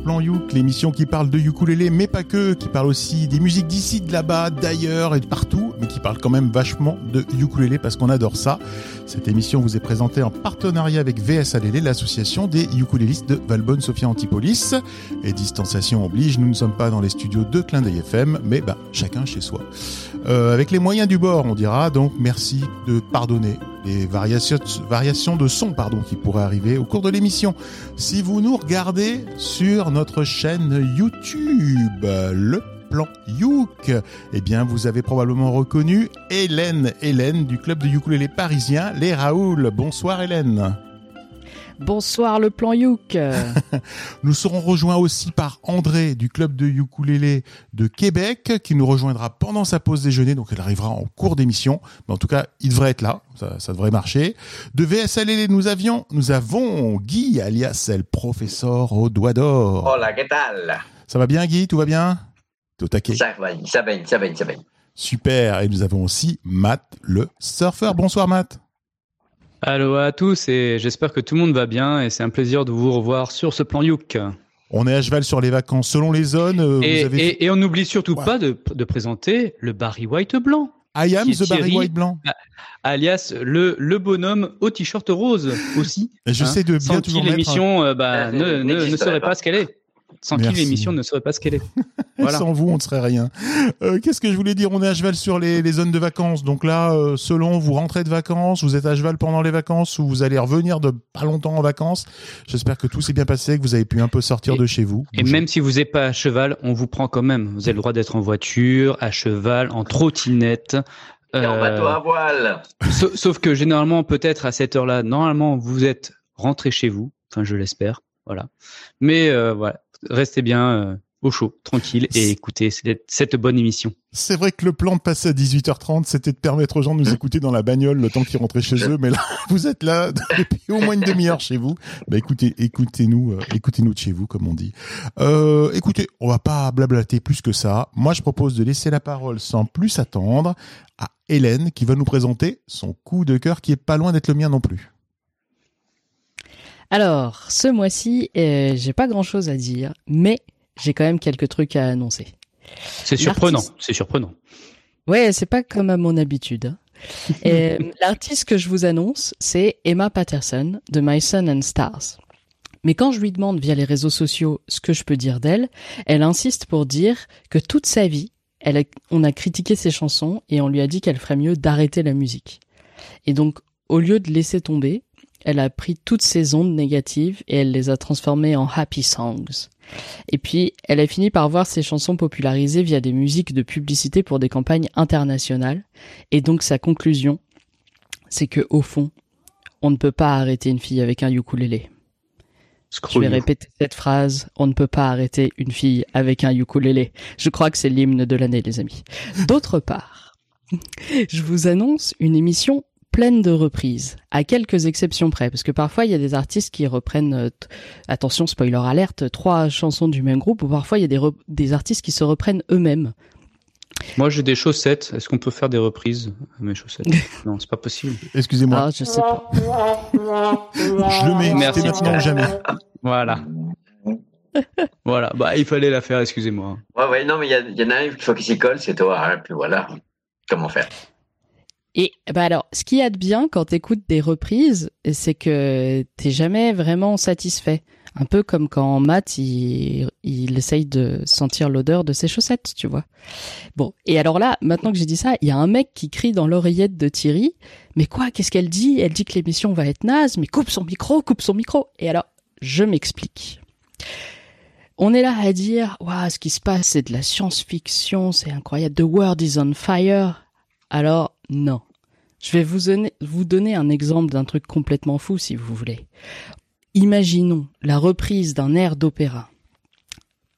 plan Youk, l'émission qui parle de ukulélé, mais pas que, qui parle aussi des musiques d'ici, de là-bas, d'ailleurs et de partout, qui parle quand même vachement de ukulélé parce qu'on adore ça. Cette émission vous est présentée en partenariat avec VSALL, l'association des ukulélistes de Valbonne Sophia Antipolis. Et distanciation oblige, nous ne sommes pas dans les studios de Clin d'œil FM, mais bah, chacun chez soi. Euh, avec les moyens du bord, on dira, donc merci de pardonner les variations, de son pardon, qui pourraient arriver au cours de l'émission. Si vous nous regardez sur notre chaîne YouTube, le plan Youk, eh bien vous avez probablement reconnu Hélène, Hélène du club de ukulélé parisien, les Raoul. Bonsoir Hélène. Bonsoir le plan Youk. nous serons rejoints aussi par André du club de ukulélé de Québec qui nous rejoindra pendant sa pause déjeuner, donc elle arrivera en cours d'émission. Mais en tout cas, il devrait être là, ça, ça devrait marcher. De VSLL, nous avions, nous avons Guy alias le professeur au doigt d'or. Hola, ¿qué tal? Ça va bien Guy, tout va bien? Tout taquet. Ça va, ça va, ça va, ça va. Super. Et nous avons aussi Matt le surfeur. Bonsoir Matt. Allô à tous et j'espère que tout le monde va bien et c'est un plaisir de vous revoir sur ce plan Youk. On est à cheval sur les vacances selon les zones. euh, Et, vous avez et- et on n'oublie surtout Ouais. pas de, de présenter le Barry White blanc, I am the Barry. White blanc. alias le, le bonhomme au t-shirt rose aussi. Et je Hein, sais de bien Sans toujours qui mettre- l'émission euh, bah, Euh, ne, ne, ne n'existerait serait pas. pas ce qu'elle est. Sans Merci. qui l'émission ne serait pas ce qu'elle est. Voilà. Sans vous, on ne serait rien. Euh, Qu'est-ce que je voulais dire? On est à cheval sur les, les zones de vacances. Donc là, euh, selon vous rentrez de vacances, vous êtes à cheval pendant les vacances ou vous allez revenir de pas longtemps en vacances? J'espère que tout s'est bien passé, que vous avez pu un peu sortir Et- de chez vous. Et même si vous n'êtes pas à cheval, on vous prend quand même. Vous avez le droit d'être en voiture, à cheval, en trottinette. Et en euh, bateau à voile. Sauf, sauf que généralement, peut-être à cette heure-là, normalement, vous êtes rentré chez vous. Enfin, je l'espère. Voilà. Mais euh, voilà, restez bien euh, au chaud, tranquille, et écoutez cette, bonne émission. C'est vrai que le plan de passer à 18h30, c'était de permettre aux gens de nous écouter dans la bagnole le temps qu'ils rentraient chez eux. Mais là, vous êtes là depuis au moins une demi-heure chez vous. Bah écoutez, écoutez-nous, euh, écoutez-nous de chez vous, comme on dit. Euh, écoutez, on va pas blablater plus que ça. Moi, je propose de laisser la parole sans plus attendre à Hélène qui va nous présenter son coup de cœur qui est pas loin d'être le mien non plus. Alors, ce mois-ci, euh, j'ai pas grand-chose à dire, mais j'ai quand même quelques trucs à annoncer. C'est surprenant, c'est surprenant. Ouais, c'est pas comme à mon habitude. hein. Euh, L'artiste que je vous annonce, c'est Emma Patterson de My Sun and Stars. Mais quand je lui demande via les réseaux sociaux ce que je peux dire d'elle, elle insiste pour dire que toute sa vie, elle a- on a critiqué ses chansons et on lui a dit qu'elle ferait mieux d'arrêter la musique. Et donc, au lieu de laisser tomber, elle a pris toutes ces ondes négatives et elle les a transformées en happy songs. Et puis, elle a fini par voir ses chansons popularisées via des musiques de publicité pour des campagnes internationales. Et donc, sa conclusion, c'est que, au fond, on ne peut pas arrêter une fille avec un ukulélé. Je vais you. répéter cette phrase. On ne peut pas arrêter une fille avec un ukulélé. Je crois que c'est l'hymne de l'année, les amis. D'autre part, je vous annonce une émission pleine de reprises, à quelques exceptions près, parce que parfois il y a des artistes qui reprennent, euh, attention spoiler alerte, trois chansons du même groupe, ou parfois il y a des, des artistes qui se reprennent eux-mêmes. Moi, j'ai des chaussettes. Est-ce qu'on peut faire des reprises à mes chaussettes? Non, c'est pas possible. Excusez-moi, Ah, je sais pas. je le mets. Merci, maintenant ou jamais. Voilà, voilà. Bah, il fallait la faire. Excusez-moi. Ouais, ouais, non, mais il y, en a un, il faut qu'il s'y colle, c'est toi. hein, puis voilà. Comment faire? Et bah alors, ce qu'il y a de bien quand t'écoutes des reprises, c'est que t'es jamais vraiment satisfait. Un peu comme quand Matt, il, il essaye de sentir l'odeur de ses chaussettes, tu vois. Bon, et alors là, maintenant que j'ai dit ça, il y a un mec qui crie dans l'oreillette de Thierry, mais quoi, qu'est-ce qu'elle dit? Elle dit que l'émission va être naze, mais coupe son micro, coupe son micro. Et alors, je m'explique. On est là à dire, waouh, ce qui se passe, c'est de la science-fiction, c'est incroyable, the world is on fire. Alors, non. Je vais vous donner, vous donner un exemple d'un truc complètement fou, si vous voulez. Imaginons la reprise d'un air d'opéra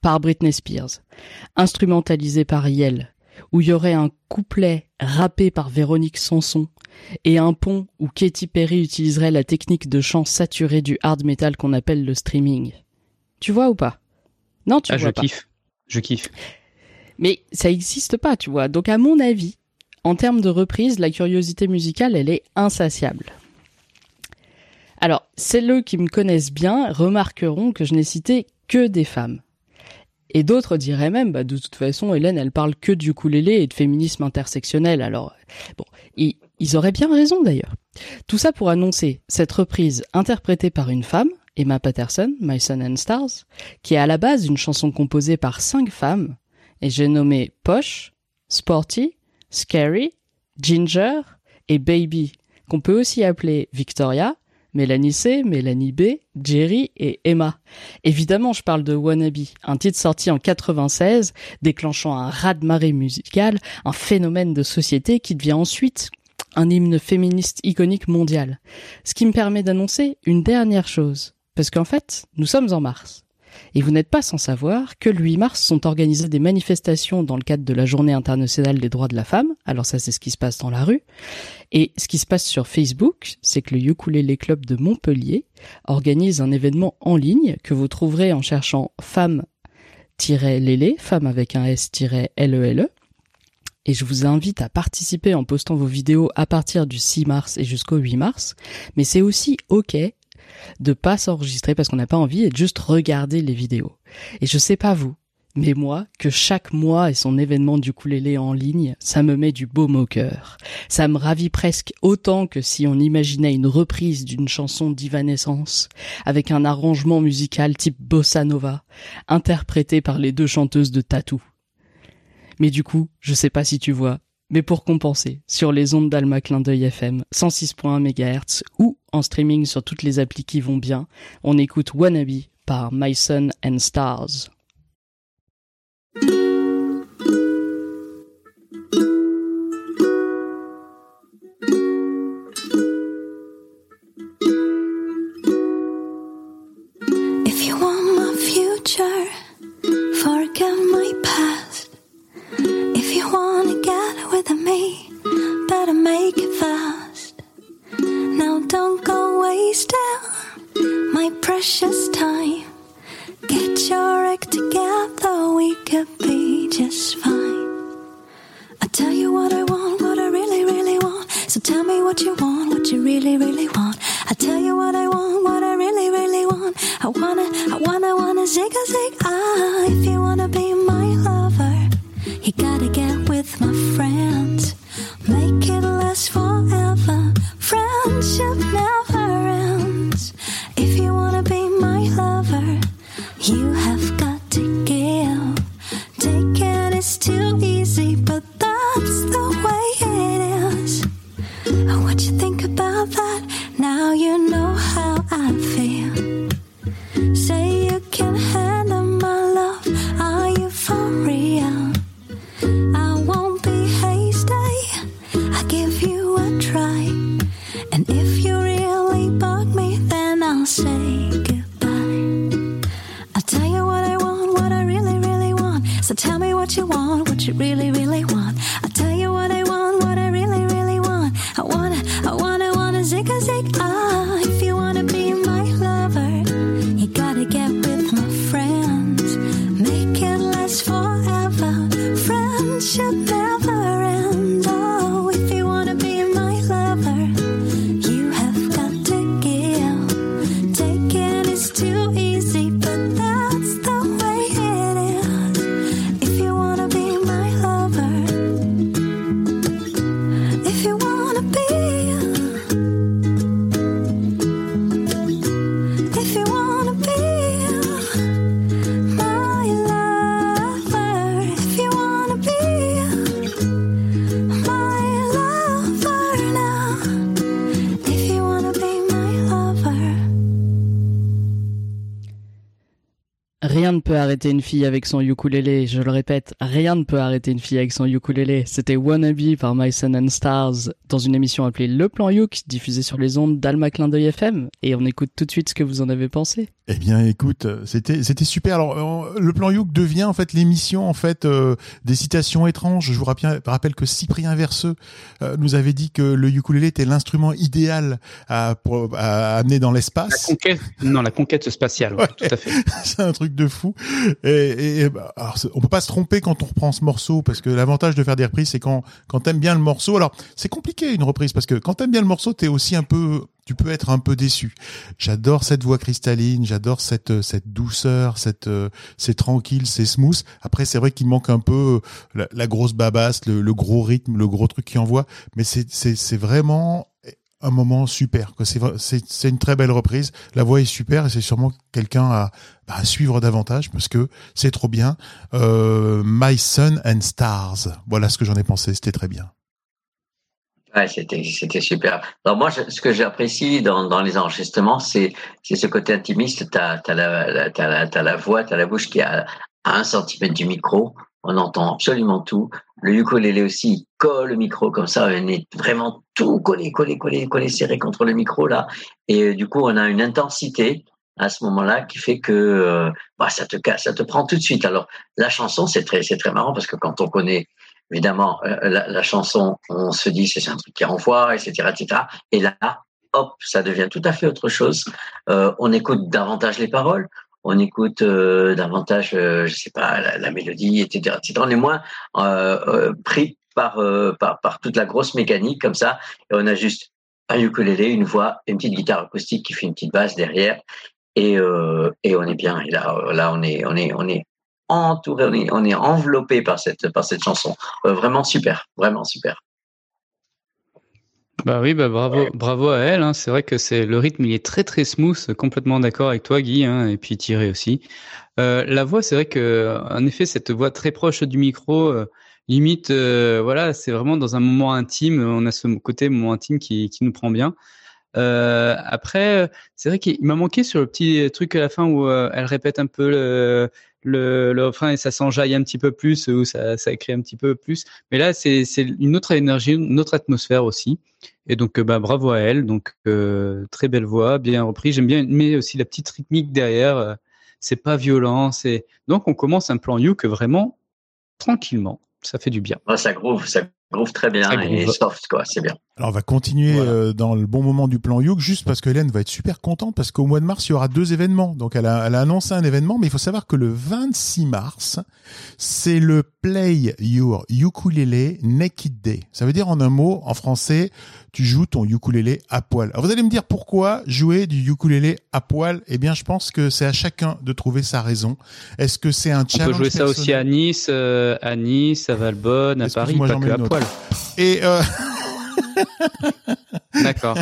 par Britney Spears, instrumentalisé par Yel, où il y aurait un couplet rappé par Véronique Sanson et un pont où Katy Perry utiliserait la technique de chant saturé du hard metal qu'on appelle le streaming. Tu vois ou pas? Non, tu ah, vois je pas. kiffe. Je kiffe. Mais ça n'existe pas, tu vois. Donc à mon avis, en termes de reprise, la curiosité musicale, elle est insatiable. Alors, celles qui me connaissent bien remarqueront que je n'ai cité que des femmes. Et d'autres diraient même, bah, de toute façon, Hélène, elle parle que du ukulélé et de féminisme intersectionnel. Alors, bon, ils, auraient bien raison d'ailleurs. Tout ça pour annoncer cette reprise interprétée par une femme, Emma Patterson, My Sun and Stars, qui est à la base une chanson composée par cinq femmes, et j'ai nommé Posh, Sporty, Scary, Ginger et Baby, qu'on peut aussi appeler Victoria, Mélanie C, Mélanie B, Jerry et Emma. Évidemment, je parle de Wannabe, un titre sorti en 96, déclenchant un raz-de-marée musical, un phénomène de société qui devient ensuite un hymne féministe iconique mondial. Ce qui me permet d'annoncer une dernière chose. Parce qu'en fait, nous sommes en mars. Et vous n'êtes pas sans savoir que le 8 mars sont organisées des manifestations dans le cadre de la Journée internationale des droits de la femme. Alors ça, c'est ce qui se passe dans la rue. Et ce qui se passe sur Facebook, c'est que le Ukulele Club de Montpellier organise un événement en ligne que vous trouverez en cherchant femme-lélé, femme avec un S-L-E-L-E. Et je vous invite à participer en postant vos vidéos à partir du 6 mars et jusqu'au 8 mars. Mais c'est aussi OK de pas s'enregistrer parce qu'on n'a pas envie et de juste regarder les vidéos. Et je sais pas vous, mais moi, que chaque mois et son événement du ukulélé en ligne, ça me met du baume au cœur. Ça me ravit presque autant que si on imaginait une reprise d'une chanson d'Ivanescence, avec un arrangement musical type bossa nova, interprété par les deux chanteuses de Tattoo. Mais du coup, je sais pas si tu vois, mais pour compenser, sur les ondes d'Alma Clin d'œil FM, 106.1 MHz ou en streaming sur toutes les applis qui vont bien, on écoute Wannabe par My Sun and Stars. Precious time. Get your act together, we could be just fine. I tell you what I want, what I really, really want. So tell me what you want, what you really, really want. I tell you what I want, what I really, really want. I wanna, I wanna, wanna zig a zig ah. If you wanna be my lover, you gotta get with my friends. Peut arrêter une fille avec son ukulélé, je le répète, rien ne peut arrêter une fille avec son ukulélé. C'était Wannabe par My Sun and Stars dans une émission appelée Le Plan Yuk, diffusée sur les ondes d'Alma Clin d'œil FM. Et on écoute tout de suite ce que vous en avez pensé. Eh bien, écoute, c'était c'était super. Alors, euh, le plan Youk devient en fait l'émission en fait euh, des citations étranges. Je vous rappelle, rappelle que Cyprien Verseux euh, nous avait dit que le ukulélé était l'instrument idéal à, pour, à amener dans La l'espace. conquête, non, la conquête spatiale, ouais, Ouais. tout à fait. C'est un truc de fou. Et, et bah, on peut pas se tromper quand on reprend ce morceau parce que l'avantage de faire des reprises, c'est quand quand t'aimes bien le morceau. Alors c'est compliqué une reprise parce que quand t'aimes bien le morceau, t'es aussi un peu, tu peux être un peu déçu. J'adore cette voix cristalline, j'adore cette cette douceur, cette euh, c'est tranquille, c'est smooth. Après c'est vrai qu'il manque un peu la, la grosse babasse, le, le gros rythme, le gros truc qui envoie, mais c'est c'est vraiment un moment super. quoi. C'est une très belle reprise. La voix est super et c'est sûrement quelqu'un à, bah, suivre davantage parce que c'est trop bien. Euh, My Sun and Stars. Voilà ce que j'en ai pensé. C'était très bien. C'était super. Alors moi, ce que j'apprécie dans, les enregistrements, c'est ce côté intimiste. T'as as la, la t'as la t'as la voix, t'as la bouche qui à, à un centimètre du micro. On entend absolument tout. Le ukulélé aussi, colle le micro comme ça. On est vraiment tout collé, collé, collé, collé, serré contre le micro là. Et euh, du coup, on a une intensité à ce moment-là qui fait que euh, bah, ça te casse, ça te prend tout de suite. Alors la chanson, c'est très c'est très marrant parce que quand on connaît évidemment, euh, la, la chanson, on se dit c'est un truc qui renvoie, etc., etc. Et là, hop, ça devient tout à fait autre chose. Euh, on écoute davantage les paroles, on écoute euh, davantage, euh, je sais pas, la, mélodie, etc., etc. On est moins euh, pris par, par par toute la grosse mécanique comme ça, et on a juste un ukulélé, une voix, une petite guitare acoustique qui fait une petite basse derrière, et et on est bien. Et là, là, on est on est on est entouré, on est, on est enveloppé par cette, par cette chanson. Vraiment super, vraiment super. Bah oui, bah bravo, bravo à elle. Hein. C'est vrai que c'est le rythme, il est très très smooth. Complètement d'accord avec toi, Guy, hein, et puis Thierry aussi. Euh, la voix, c'est vrai que, en effet, cette voix très proche du micro, euh, limite, euh, voilà, c'est vraiment dans un moment intime. On a ce côté moment intime qui, qui nous prend bien. Euh, après, c'est vrai qu'il m'a manqué sur le petit truc à la fin où euh, elle répète un peu le, le, le refrain et ça s'enjaille un petit peu plus, ou ça, ça écrit un petit peu plus. Mais là, c'est une autre énergie, une autre atmosphère aussi. Et donc, euh, bah, bravo à elle. Donc, euh, très belle voix, bien repris. J'aime bien, mais aussi la petite rythmique derrière. euh, c'est pas violent. C'est donc on commence un plan You que vraiment tranquillement. Ça fait du bien. Oh, ça groove, ça groove très bien Ça et soft, quoi. C'est bien. Alors on va continuer Voilà. euh, dans le bon moment du plan Youk, juste parce que Hélène va être super contente parce qu'au mois de mars il y aura deux événements. Donc elle a, elle a annoncé un événement, mais il faut savoir que le 26 mars c'est le Play Your Ukulele Naked Day. Ça veut dire en un mot, en français, tu joues ton ukulélé à poil. Alors vous allez me dire pourquoi jouer du ukulélé à poil? Eh bien je pense que c'est à chacun de trouver sa raison. Est-ce que c'est un On challenge peut jouer ça aussi à Nice, euh, à Nice, à Valbonne, à Paris, pas que à poil. Et euh, D'accord.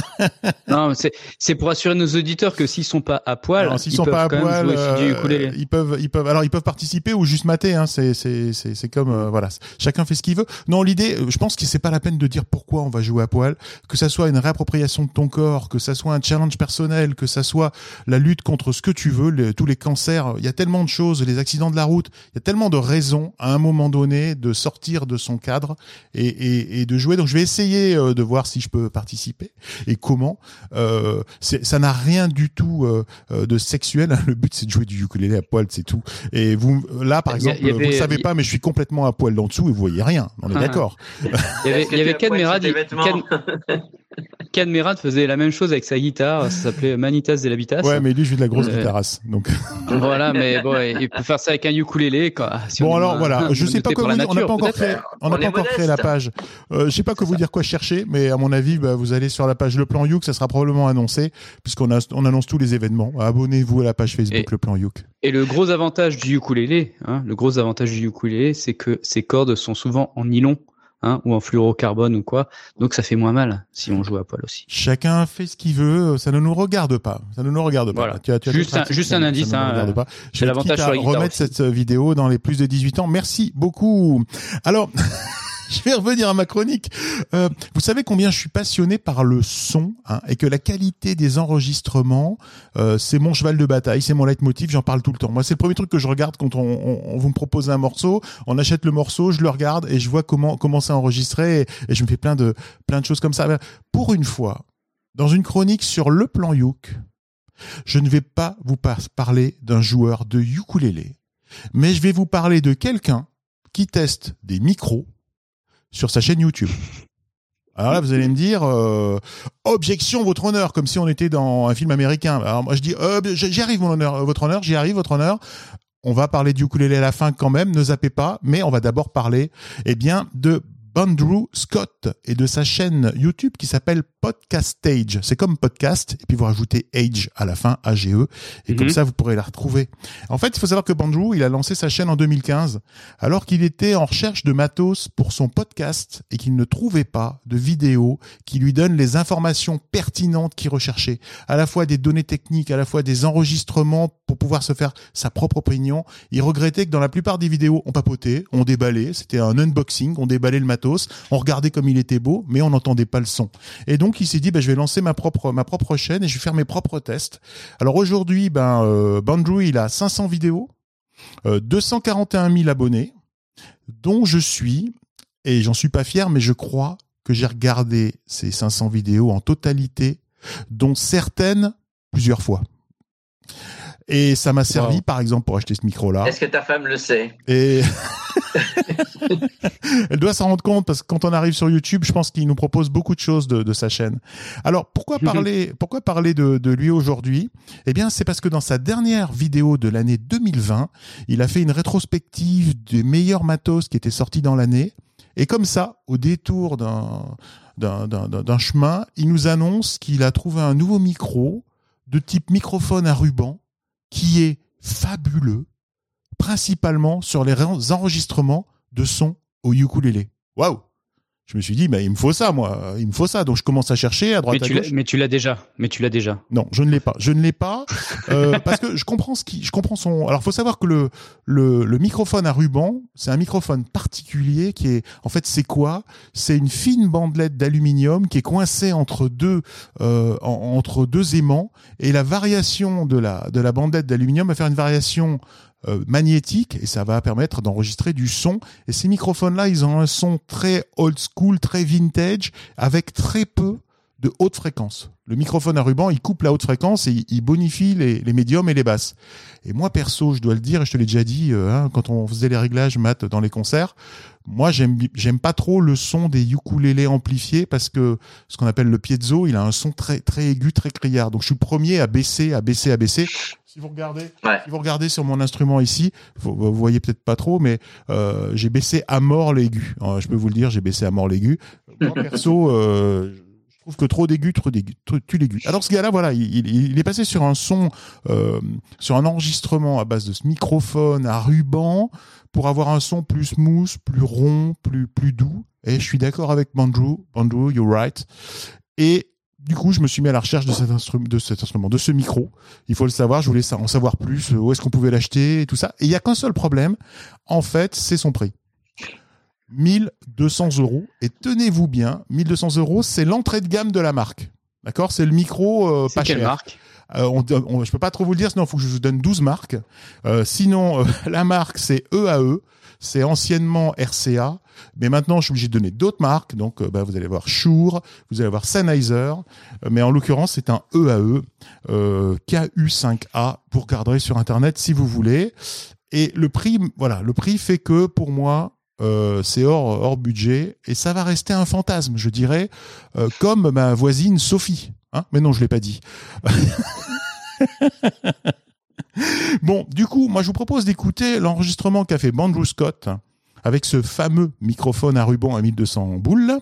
non, c'est c'est pour assurer nos auditeurs que s'ils sont pas à poil, Alors, ils sont peuvent pas à quand même poil, jouer aussi du euh, ukulélé. ils peuvent, ils peuvent, alors ils peuvent participer ou juste mater. Hein, c'est, c'est, c'est, c'est comme, euh, voilà, chacun fait ce qu'il veut. Non, l'idée, euh, je pense que c'est pas la peine de dire pourquoi on va jouer à poil, que ça soit une réappropriation de ton corps, que ça soit un challenge personnel, que ça soit la lutte contre ce que tu veux, les- tous les cancers. Il y a tellement de choses, les accidents de la route. Il y a tellement de raisons à un moment donné de sortir de son cadre et, et, et de jouer. Donc je vais essayer de voir si je peux participer et comment. Euh, ça n'a rien du tout euh, euh, de sexuel. hein. Le but c'est de jouer du ukulélé à poil, c'est tout. Et vous, là par exemple, avait- vous le savez pas, mais je suis complètement à poil d'en dessous et vous voyez rien. On est Ah. d'accord. Il y avait, il y avait as poil Cadmerade, sur tes vêtements Cad- Cadmerade faisait la même chose avec sa guitare, ça s'appelait Manitas de l'Habitas. Ouais, mais lui, je joue de la grosse Euh, guitarasse. Donc Voilà, mais bon, il peut faire ça avec un ukulélé, quoi. Si bon on alors a- voilà, je on a sais pas dire. On n'a pas encore créé, on n'a pas encore créé la page. Euh, je sais pas que vous dire quoi chercher, mais à mon avis, bah, vous allez sur la page Le Plan Youk, ça sera probablement annoncé puisqu'on on annonce tous les événements. Abonnez-vous à la page Facebook Et- Le Plan Youk. Et le gros avantage du ukulélé, hein, le gros avantage du ukulélé, c'est que ses cordes sont souvent en nylon, hein, ou en fluorocarbone ou quoi, donc ça fait moins mal si on joue à poil aussi. Chacun fait ce qu'il veut, ça ne nous regarde pas. Ça ne nous regarde pas. Voilà. Tu as- tu as Juste un- juste un indice, ça ne nous hein, regarde pas. Je vais remettre aussi. cette euh, vidéo dans les plus de 18 ans. Merci beaucoup. Alors, je vais revenir à ma chronique. Euh, vous savez combien je suis passionné par le son hein, et que la qualité des enregistrements, euh, c'est mon cheval de bataille, c'est mon leitmotiv, j'en parle tout le temps. Moi, c'est le premier truc que je regarde quand on, on- on- vous me propose un morceau, on achète le morceau, je le regarde et je vois comment comment c'est enregistré et, et je me fais plein de plein de choses comme ça. Pour une fois, dans une chronique sur le plan Youk, je ne vais pas vous par- parler d'un joueur de ukulélé, mais je vais vous parler de quelqu'un qui teste des micros sur sa chaîne YouTube. Alors là, vous allez me dire, euh, objection, votre honneur, comme si on était dans un film américain. Alors moi, je dis, euh, j'y arrive, mon honneur, euh, votre honneur, j'y arrive, votre honneur. on va parler du ukulélé à la fin quand même, ne zappez pas, mais on va d'abord parler, eh bien, de Andrew Scott et de sa chaîne YouTube qui s'appelle Podcast Stage. C'est comme podcast et puis vous rajoutez Age à la fin, AGE, et comme Mhm. ça vous pourrez la retrouver. En fait, il faut savoir que Bandrew, il a lancé sa chaîne en 2015 alors qu'il était en recherche de matos pour son podcast et qu'il ne trouvait pas de vidéos qui lui donnent les informations pertinentes qu'il recherchait, à la fois des données techniques, à la fois des enregistrements pour pouvoir se faire sa propre opinion. Il regrettait que dans la plupart des vidéos, on papotait, on déballait, c'était un unboxing, on déballait le matos, on regardait comme il était beau, mais on n'entendait pas le son. Et donc il s'est dit, bah, je vais lancer ma propre ma propre chaîne et je vais faire mes propres tests. Alors aujourd'hui, ben euh, Bandrew, il a 500 vidéos, euh, 241 000 abonnés, dont je suis et j'en suis pas fier, mais je crois que j'ai regardé ces 500 vidéos en totalité, dont certaines plusieurs fois. Et ça m'a servi, Wow. par exemple, pour acheter ce micro-là. Est-ce que ta femme le sait? Et elle doit s'en rendre compte parce que quand on arrive sur YouTube, je pense qu'il nous propose beaucoup de choses de, de sa chaîne. Alors pourquoi parler, pourquoi parler de, de lui aujourd'hui? Eh bien, c'est parce que dans sa dernière vidéo de l'année 2020, il a fait une rétrospective des meilleurs matos qui étaient sortis dans l'année. Et comme ça, au détour d'un chemin, il nous annonce qu'il a trouvé un nouveau micro de type microphone à ruban qui est fabuleux, principalement sur les enregistrements de sons au ukulélé. Waouh Je me suis dit, bah, il me faut ça, moi. Il me faut ça. Donc, je commence à chercher à Mais droite à tu, gauche. mais tu l'as déjà. Mais tu l'as déjà. Non, je ne l'ai pas. Je ne l'ai pas euh, parce que je comprends ce qui, je comprends son. Alors, faut savoir que le le, le microphone à ruban, c'est un microphone particulier qui est, en fait, c'est quoi? C'est une fine bandelette d'aluminium qui est coincée entre deux euh, en- entre deux aimants et la variation de la de la bandelette d'aluminium va faire une variation euh, magnétique et ça va permettre d'enregistrer du son. Et ces microphones-là, ils ont un son très old school, très vintage, avec très peu de haute fréquence. Le microphone à ruban, il coupe la haute fréquence et il- bonifie les, les médiums et les basses. Et moi, perso, je dois le dire, et je te l'ai déjà dit, euh, hein, quand on faisait les réglages mat dans les concerts, moi, j'aime pas trop le son des ukulélés amplifiés parce que ce qu'on appelle le piezo, il a un son très très aigu, très criard. Donc, je suis le premier à baisser, à baisser, à baisser. Si vous regardez, Ouais. si vous regardez sur mon instrument ici, vous, vous voyez peut-être pas trop, mais euh, j'ai baissé à mort l'aigu. Euh, je peux vous le dire, j'ai baissé à mort l'aigu. Moi, perso, euh, trouve que trop d'aigu, trop d'aigu, trop- tue l'aigu. Alors ce gars-là, voilà, il, est passé sur un son, euh, sur un enregistrement à base de ce microphone à ruban pour avoir un son plus smooth, plus rond, plus plus doux. Et je suis d'accord avec Bandrew. Bandrew, you're right. Et du coup, je me suis mis à la recherche de cet, instru- de cet instrument, de ce micro. Il faut le savoir, je voulais en savoir plus, euh, où est-ce qu'on pouvait l'acheter et tout ça. Et il y a qu'un seul problème, en fait, c'est son prix. 1200 euros. Et tenez-vous bien, 1200 euros, c'est l'entrée de gamme de la marque. D'accord? C'est le micro euh, C'est pas quelle cher. marque? Euh, on, on- je peux pas trop vous le dire, sinon il faut que je vous donne 12 marques. Euh, sinon, euh, la marque, c'est EAE. C'est anciennement RCA. Mais maintenant, je suis obligé de donner d'autres marques. Donc, euh, bah, vous allez voir Shure, vous allez voir Sennheiser. Euh, mais en l'occurrence, c'est un EAE, euh, KU5A. Vous regarderez sur Internet si vous voulez. Et le prix, voilà, le prix fait que pour moi, euh, c'est hors, budget et ça va rester un fantasme, je dirais, euh, comme ma voisine Sophie. Hein Mais non, je l'ai pas dit. bon, du coup, moi, je vous propose d'écouter l'enregistrement qu'a fait Bandrew Scott avec ce fameux microphone à ruban à 1200 boules,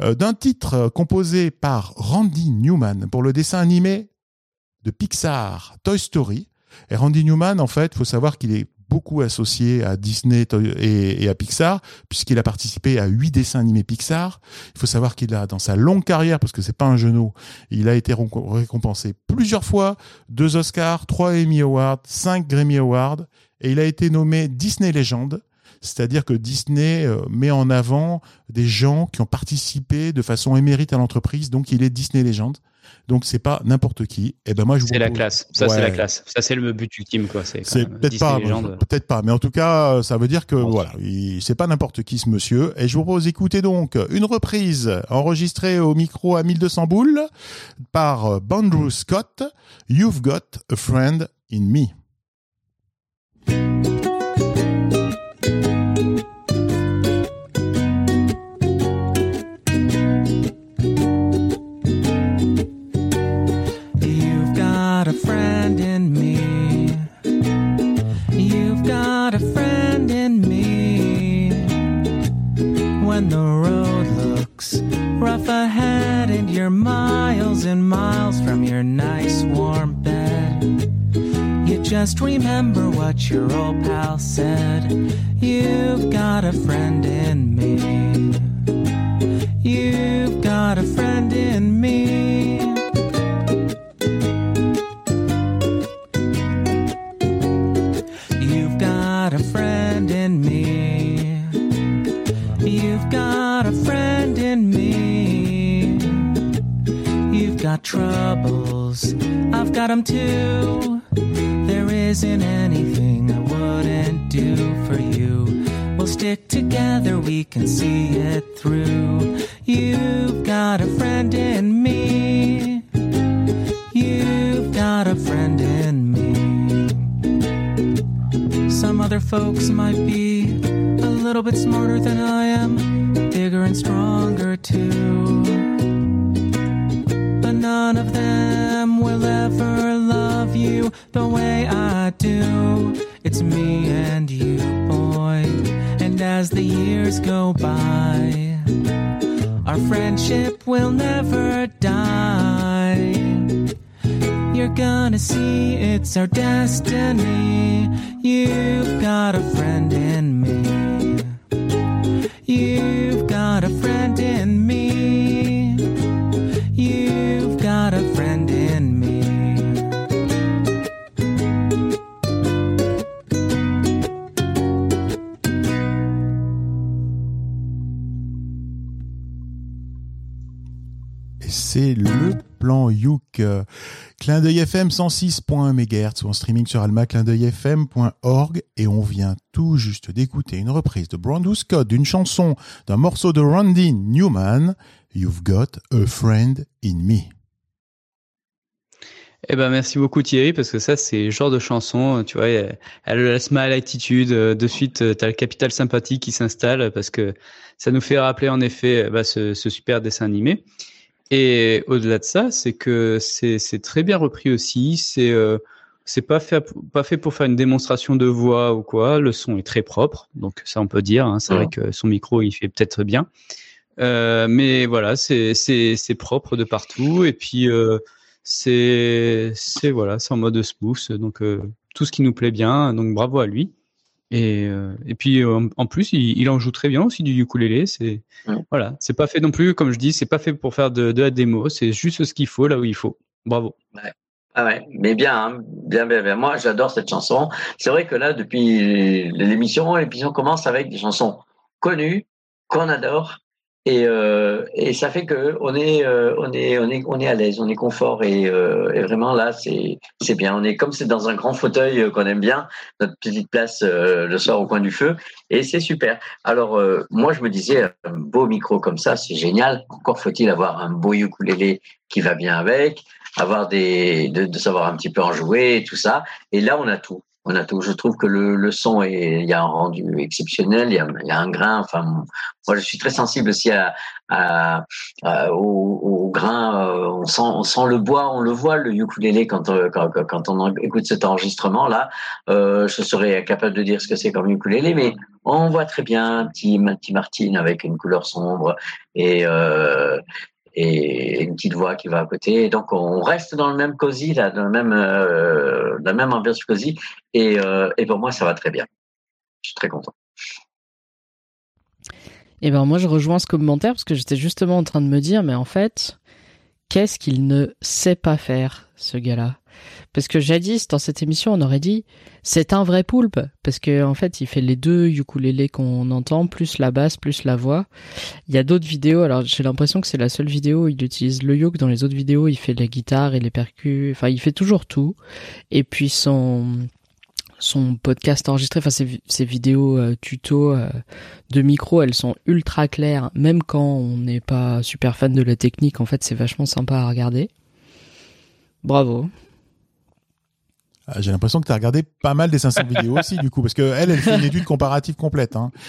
euh, d'un titre composé par Randy Newman pour le dessin animé de Pixar, Toy Story. Et Randy Newman, en fait, faut savoir qu'il est beaucoup associé à Disney et, à Pixar, puisqu'il a participé à huit dessins animés Pixar. Il faut savoir qu'il a, dans sa longue carrière, parce que c'est pas un genou, il a été récompensé plusieurs fois, deux Oscars, trois Emmy Awards, cinq Grammy Awards, et il a été nommé Disney Legend. C'est-à-dire que Disney euh, met en avant des gens qui ont participé de façon émérite à l'entreprise, donc il est Disney Legend. Donc c'est pas n'importe qui. Et ben moi je C'est la classe. Ça, c'est la classe. Ça, c'est le but ultime, quoi. C'est peut-être pas, peut-être pas, mais en tout cas, ça veut dire que voilà, il- c'est pas n'importe qui ce monsieur. Et je vous propose d'écouter donc une reprise enregistrée au micro à 1200 boules par euh, Bandrew Scott. You've got a friend in me. Rough ahead and you're miles and miles from your nice warm bed. You just remember what your old pal said. You've got a friend in me. You've got a friend in me. Got 'em too. There isn't anything I wouldn't do for you. We'll stick together, we can see it through. You've got a friend in me. You've got a friend in me. Some other folks might be a little bit smarter than I am, bigger and stronger too. None of them will ever love you the way I do. It's me and you, boy. And as the years go by, our friendship will never die. You're gonna see it's our destiny. You've got a friend in me. You've got a friend in me. C'est le plan Youk. Clin d'œil FM 106.1 MHz en streaming sur alma-clin-d'œil-fm.org et on vient tout juste d'écouter une reprise de Brandon Scott d'une chanson d'un morceau de Randy Newman, You've Got a Friend in Me. Eh ben merci beaucoup Thierry parce que ça c'est le genre de chanson, tu vois, elle a la smile attitude, euh, de suite t'as le capital sympathie qui s'installe parce que ça nous fait rappeler en effet bah, ce super dessin animé. Et au-delà de ça, c'est que c'est très bien repris aussi. C'est euh, c'est pas fait pas fait pour faire une démonstration de voix ou quoi. Le son est très propre, donc ça on peut dire. Hein. C'est vrai que son micro il fait peut-être bien, euh, mais voilà, c'est propre de partout. Et puis euh, c'est c'est voilà, c'est en mode smooth. Donc euh, tout ce qui nous plaît bien. Donc bravo à lui. Et, euh, et puis euh, en plus, il, il en joue très bien aussi du ukulélé. C'est Ouais. voilà, c'est pas fait non plus, comme je dis, c'est pas fait pour faire de, de la démo. C'est juste ce qu'il faut là où il faut. Bravo. Ah ouais, mais bien, hein, bien, bien, bien. Moi, j'adore cette chanson. C'est vrai que là, depuis l'émission, l'émission commence avec des chansons connues qu'on adore, et, euh, et ça fait que on est, euh, on est, on est, on est à l'aise, on est confort, et, euh, et vraiment là, c'est, c'est bien. On est comme c'est dans un grand fauteuil euh, qu'on aime bien, notre petite place euh, le soir au coin du feu, et c'est super. Alors euh, moi, je me disais, un beau micro comme ça, c'est génial. Encore faut-il avoir un beau ukulélé qui va bien avec avoir des, de, de savoir un petit peu en jouer et tout ça. Et là, on a tout. A tout. Je trouve que le, le son est, il y a un rendu exceptionnel, il y a, il y a un grain. Enfin, moi, je suis très sensible aussi à, à, au, au grain. euh, On sent, on sent le bois, on le voit le ukulélé quand, euh, quand, quand on écoute cet enregistrement là. Euh, je serais capable de dire ce que c'est comme ukulélé, mais on voit très bien un petit, un petit Martine avec une couleur sombre et euh, et une petite voix qui va à côté. Donc on reste dans le même cosy, dans le même, euh, la même ambiance cosy. Et, euh, et pour moi, ça va très bien. Je suis très content. Et ben moi je rejoins ce commentaire parce que j'étais justement en train de me dire mais en fait qu'est-ce qu'il ne sait pas faire ce gars-là? Parce que jadis dans cette émission on aurait dit c'est un vrai poulpe parce que en fait il fait les deux ukulélés qu'on entend plus la basse plus la voix. Il y a d'autres vidéos alors j'ai l'impression que c'est la seule vidéo où il utilise le uk dans les autres vidéos il fait la guitare et les percus enfin il fait toujours tout et puis son son podcast enregistré, enfin ses vidéos euh, tuto euh, de micro, elles sont ultra claires, même quand on n'est pas super fan de la technique, en fait c'est vachement sympa à regarder. Bravo. Ah, J'ai l'impression que tu as regardé pas mal des 500 vidéos aussi, du coup, parce que elle, elle fait une étude comparative complète. Hein.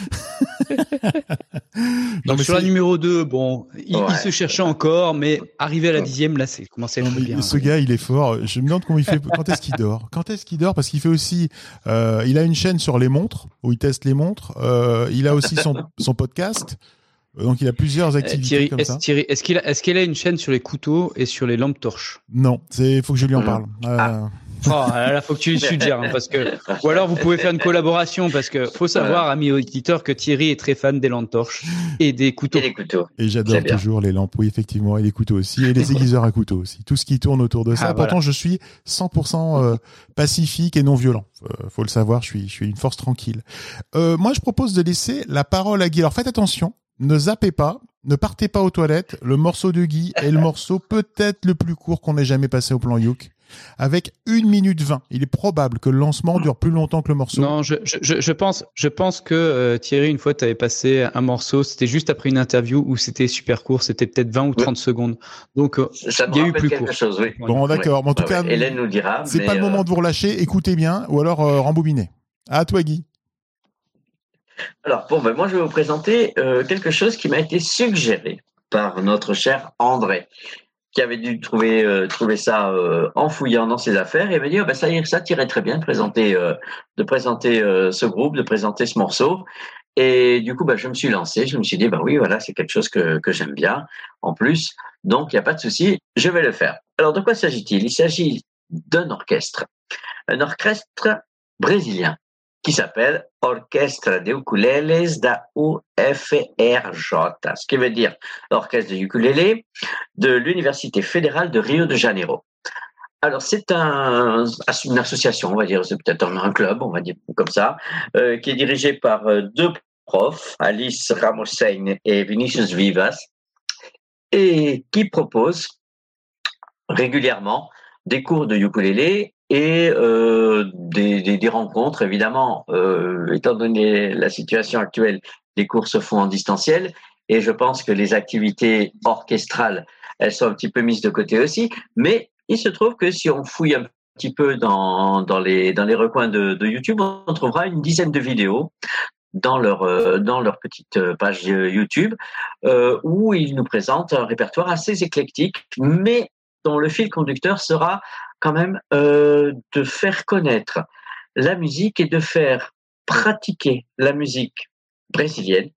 Non, Donc mais sur la numéro 2, bon, il, Ouais. il se cherchait encore, mais arrivé à la dixième, là, c'est commencé à être bien. ce gars, il est fort. Je me demande comment il fait. Quand est-ce qu'il dort? Quand est-ce qu'il dort? Parce qu'il fait aussi. euh, il a une chaîne sur les montres où il teste les montres. Euh, il a aussi son, son podcast. Donc il a plusieurs Euh, activités Thierry, comme est-ce, ça. Thierry, est-ce qu'il a, est-ce qu'elle a une chaîne sur les couteaux et sur les lampes torches? Non, c'est faut que je lui en Mhm. parle. Euh, Ah. Oh, là, là, faut que tu lui suggères, hein, parce que, ou alors vous pouvez faire une collaboration, parce que faut savoir, amis auditeurs, que Thierry est très fan des lampes torches et des couteaux. Et les couteaux. Et j'adore toujours les lampes, oui, effectivement, et les couteaux aussi, et les aiguiseurs à couteau aussi. Tout ce qui tourne autour de ça. Ah, Pourtant, voilà. je suis 100% euh, pacifique et non violent. Euh, faut le savoir, je suis, je suis une force tranquille. Euh, moi, je propose de laisser la parole à Guy. Alors, faites attention, ne zappez pas, ne partez pas aux toilettes. Le morceau de Guy est le morceau peut-être le plus court qu'on ait jamais passé au plan Youk. Avec une minute 20. Il est probable que le lancement dure plus longtemps que le morceau. Non, je, je, pense, je pense que euh, Thierry, une fois, tu avais passé un morceau, c'était juste après une interview où c'était super court, c'était peut-être 20 ou 30 secondes. Donc, euh, Ça Il y a eu plus quelque court. chose, oui. Bon, d'accord. Mais en tout Ouais, cas, ouais. Hélène nous dira. c'est pas le euh, moment de vous relâcher. Écoutez bien, ou alors euh, rembobinez. À toi, Guy. Alors, bon, ben, moi, je vais vous présenter euh, quelque chose qui m'a été suggéré par notre cher André, qui avait dû trouver, euh, trouver ça euh, en fouillant dans ses affaires et m'a dit, oh, ben, ça, ça tirait très bien de présenter, euh, de présenter euh, ce groupe, de présenter ce morceau. Et du coup, ben, je me suis lancé, je me suis dit, ben oui, voilà, c'est quelque chose que, que j'aime bien en plus. Donc, il n'y a pas de souci, je vais le faire. Alors, de quoi s'agit-il? Il s'agit d'un orchestre. Un orchestre brésilien qui s'appelle Orchestre de Ukuleles da UFRJ, ce qui veut dire l'orchestre de ukulélé de l'Université fédérale de Rio de Janeiro. Alors c'est un, une association, on va dire, c'est peut-être un, club, on va dire comme ça, euh, qui est dirigé par euh, deux profs, Alice Ramosein et Vinicius Vivas, et qui propose régulièrement des cours de ukulélé et euh, des, des, des rencontres. Évidemment, euh, étant donné la situation actuelle, les cours se font en distanciel et je pense que les activités orchestrales, elles sont un petit peu mises de côté aussi. Mais il se trouve que si on fouille un petit peu dans, dans, les, dans les recoins de, de YouTube, on trouvera une dizaine de vidéos dans leur euh, dans leur petite page YouTube euh, où ils nous présentent un répertoire assez éclectique, mais dont le fil conducteur sera même euh, de faire connaître la musique et de faire pratiquer la musique brésilienne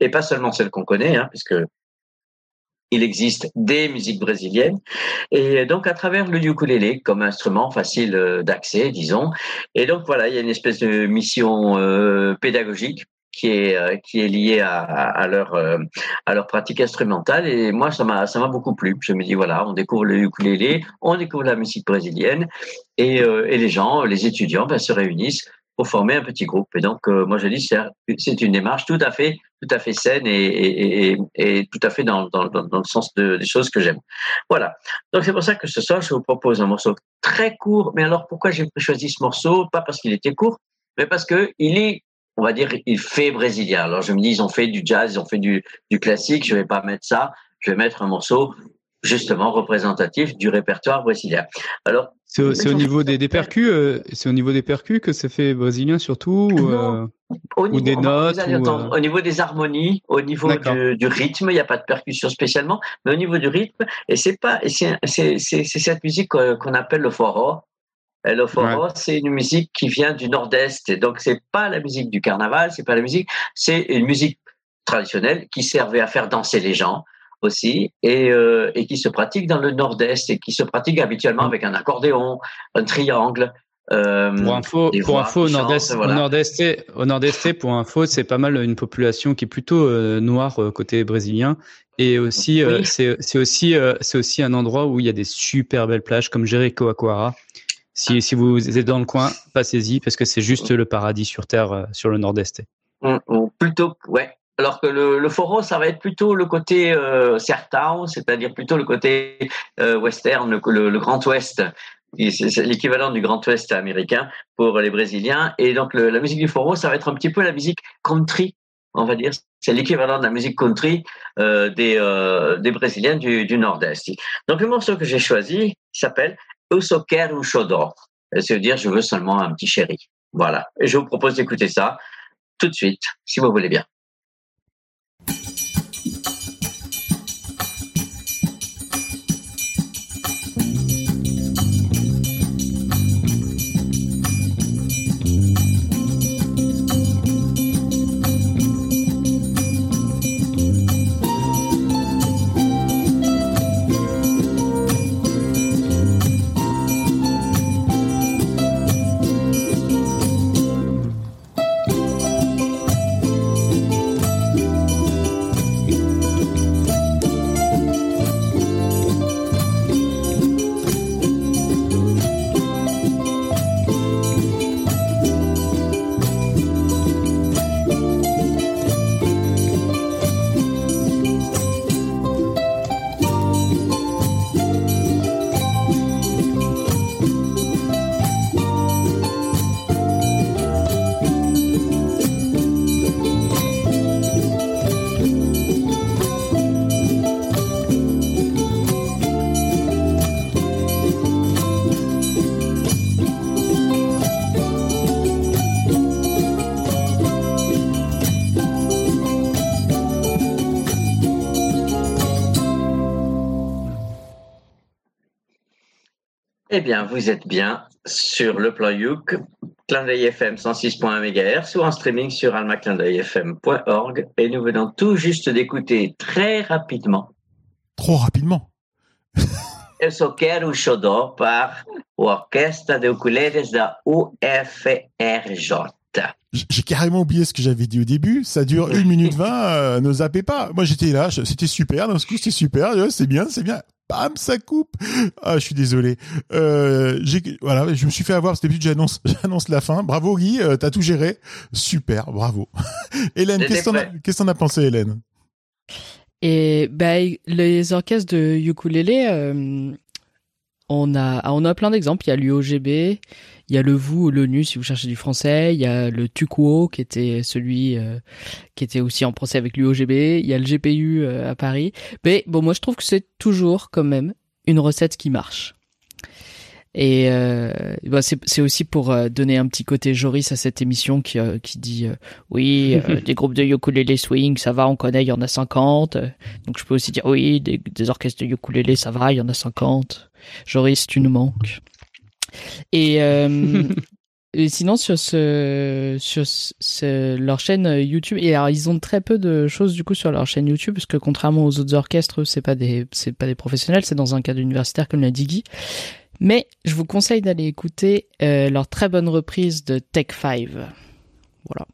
et pas seulement celle qu'on connaît, hein, puisque il existe des musiques brésiliennes et donc à travers le ukulélé comme instrument facile euh, d'accès, disons. Et donc voilà, il y a une espèce de mission euh, pédagogique qui est euh, qui est liée à, leur euh, à leur pratique instrumentale et moi ça m'a ça m'a beaucoup plu. Je me dis voilà, on découvre le ukulélé, on découvre la musique brésilienne et euh, et les gens, les étudiants ben, se réunissent pour former un petit groupe. Et donc moi je dis c'est une démarche tout à fait tout à fait saine et et, tout à fait dans dans dans le sens de, des choses que j'aime. Voilà. Donc c'est pour ça que ce soir je vous propose un morceau très court. Mais alors pourquoi j'ai choisi ce morceau? Pas parce qu'il était court, mais parce que il est on va dire, il fait brésilien. Alors je me dis, ils ont fait du jazz, ils ont fait du, du classique, je vais pas mettre ça, je vais mettre un morceau justement représentatif du répertoire brésilien. Alors c'est au, niveau des, des percus, euh, c'est au niveau des percus que c'est fait brésilien surtout, ou, euh, au niveau, ou des notes, ou, entendre, au niveau des harmonies, au niveau du, du, rythme, il n'y a pas de percussion spécialement, mais au niveau du rythme, et c'est pas, c'est c'est c'est cette musique qu'on appelle le forró. Forró, ouais. c'est une musique qui vient du nord-est. Donc, c'est pas la musique du carnaval, c'est pas la musique, c'est une musique traditionnelle qui servait à faire danser les gens aussi et, euh, et qui se pratique dans le nord-est et qui se pratique habituellement avec un accordéon, un triangle. Euh, pour info, pour info au nord-est, voilà. au nord-est, au nord-est, pour info, c'est pas mal une population qui est plutôt euh, noire côté brésilien et aussi oui. c'est aussi c'est aussi un endroit où il y a des super belles plages comme Jericoacoara. Si, vous êtes dans le coin, passez-y parce que c'est juste le paradis sur terre euh, sur le nord-est. Ou plutôt, ouais. Alors que le, le forró, ça va être plutôt le côté euh, c'est-à-dire plutôt le côté euh, western, le, Grand Ouest. C'est l'équivalent du Grand Ouest américain pour les Brésiliens. Et donc la musique du forró, ça va être un petit peu la musique country, on va dire. C'est l'équivalent de la musique country euh, des, Brésiliens du Nord-Est. Donc le morceau que j'ai choisi s'appelle Eu só quero um xodó. Ça veut dire je veux seulement un petit chéri. Voilà. Je vous propose d'écouter ça tout de suite, si vous voulez bien. Eh bien, vous êtes bien sur le plan Youk, Clin d'œil FM 106.1 MHz ou en streaming sur almaclindeuilfm.org et nous venons tout juste d'écouter très rapidement Trop rapidement. Eu só quero xodó par o Orquestra de Ukuleles da UFRJ. J'ai carrément oublié ce que j'avais dit au début. Ça dure une minute vingt. euh, ne zappez pas. Moi, j'étais là. C'était super. D'un coup, c'était super. C'est bien, c'est bien. Bam, ça coupe. Ah, je suis désolé. Euh, j'ai, voilà, je me suis fait avoir. C'était d'habitude, j'annonce, j'annonce la fin. Bravo, Guy. euh, T'as tout géré. Super. Bravo. Hélène, qu'est-ce que t'en as pensé, Hélène? Et bah, les orchestres de ukulélé, euh, on a on a plein d'exemples. Il y a l'UOGB, il y a le VOU ou l'ONU si vous cherchez du français. Il y a le TUCUO qui était celui euh, qui était aussi en procès avec l'UOGB. Il y a le GPU euh, à Paris. Mais bon, moi je trouve que c'est toujours quand même une recette qui marche. Et euh, bah, c'est aussi pour euh, donner un petit côté Joris à cette émission qui, euh, qui dit euh, oui, euh, des groupes de ukulélé swing, ça va, on connaît, il y en a 50. Euh, Donc je peux aussi dire oui, des, des orchestres de ukulélé, ça va, il y en a 50. Joris, tu nous manques. Et, euh, et sinon sur ce sur ce- leur chaîne YouTube et alors ils ont très peu de choses du coup sur leur chaîne YouTube parce que contrairement aux autres orchestres, c'est pas des c'est pas des professionnels, c'est dans un cadre universitaire comme l'a dit Guy. Mais je vous conseille d'aller écouter euh, leur très bonne reprise de Tech 5. Voilà.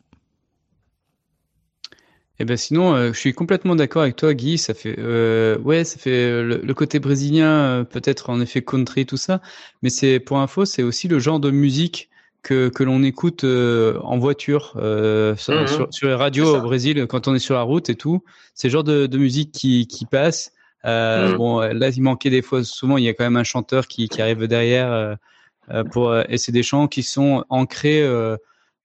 Eh ben sinon, euh, je suis complètement d'accord avec toi, Guy. Ça fait, euh, ouais, ça fait euh, le, le côté brésilien, euh, peut-être en effet country, tout ça. Mais c'est pour info, c'est aussi le genre de musique que que l'on écoute euh, en voiture, euh, sur, Mhm. sur, sur les radios au Brésil quand on est sur la route et tout. C'est le genre de, de musique qui qui passe. Euh, Mhm. Bon, là, il manquait des fois. Souvent, il y a quand même un chanteur qui qui arrive derrière. euh, euh, pour et c'est des chants qui sont ancrés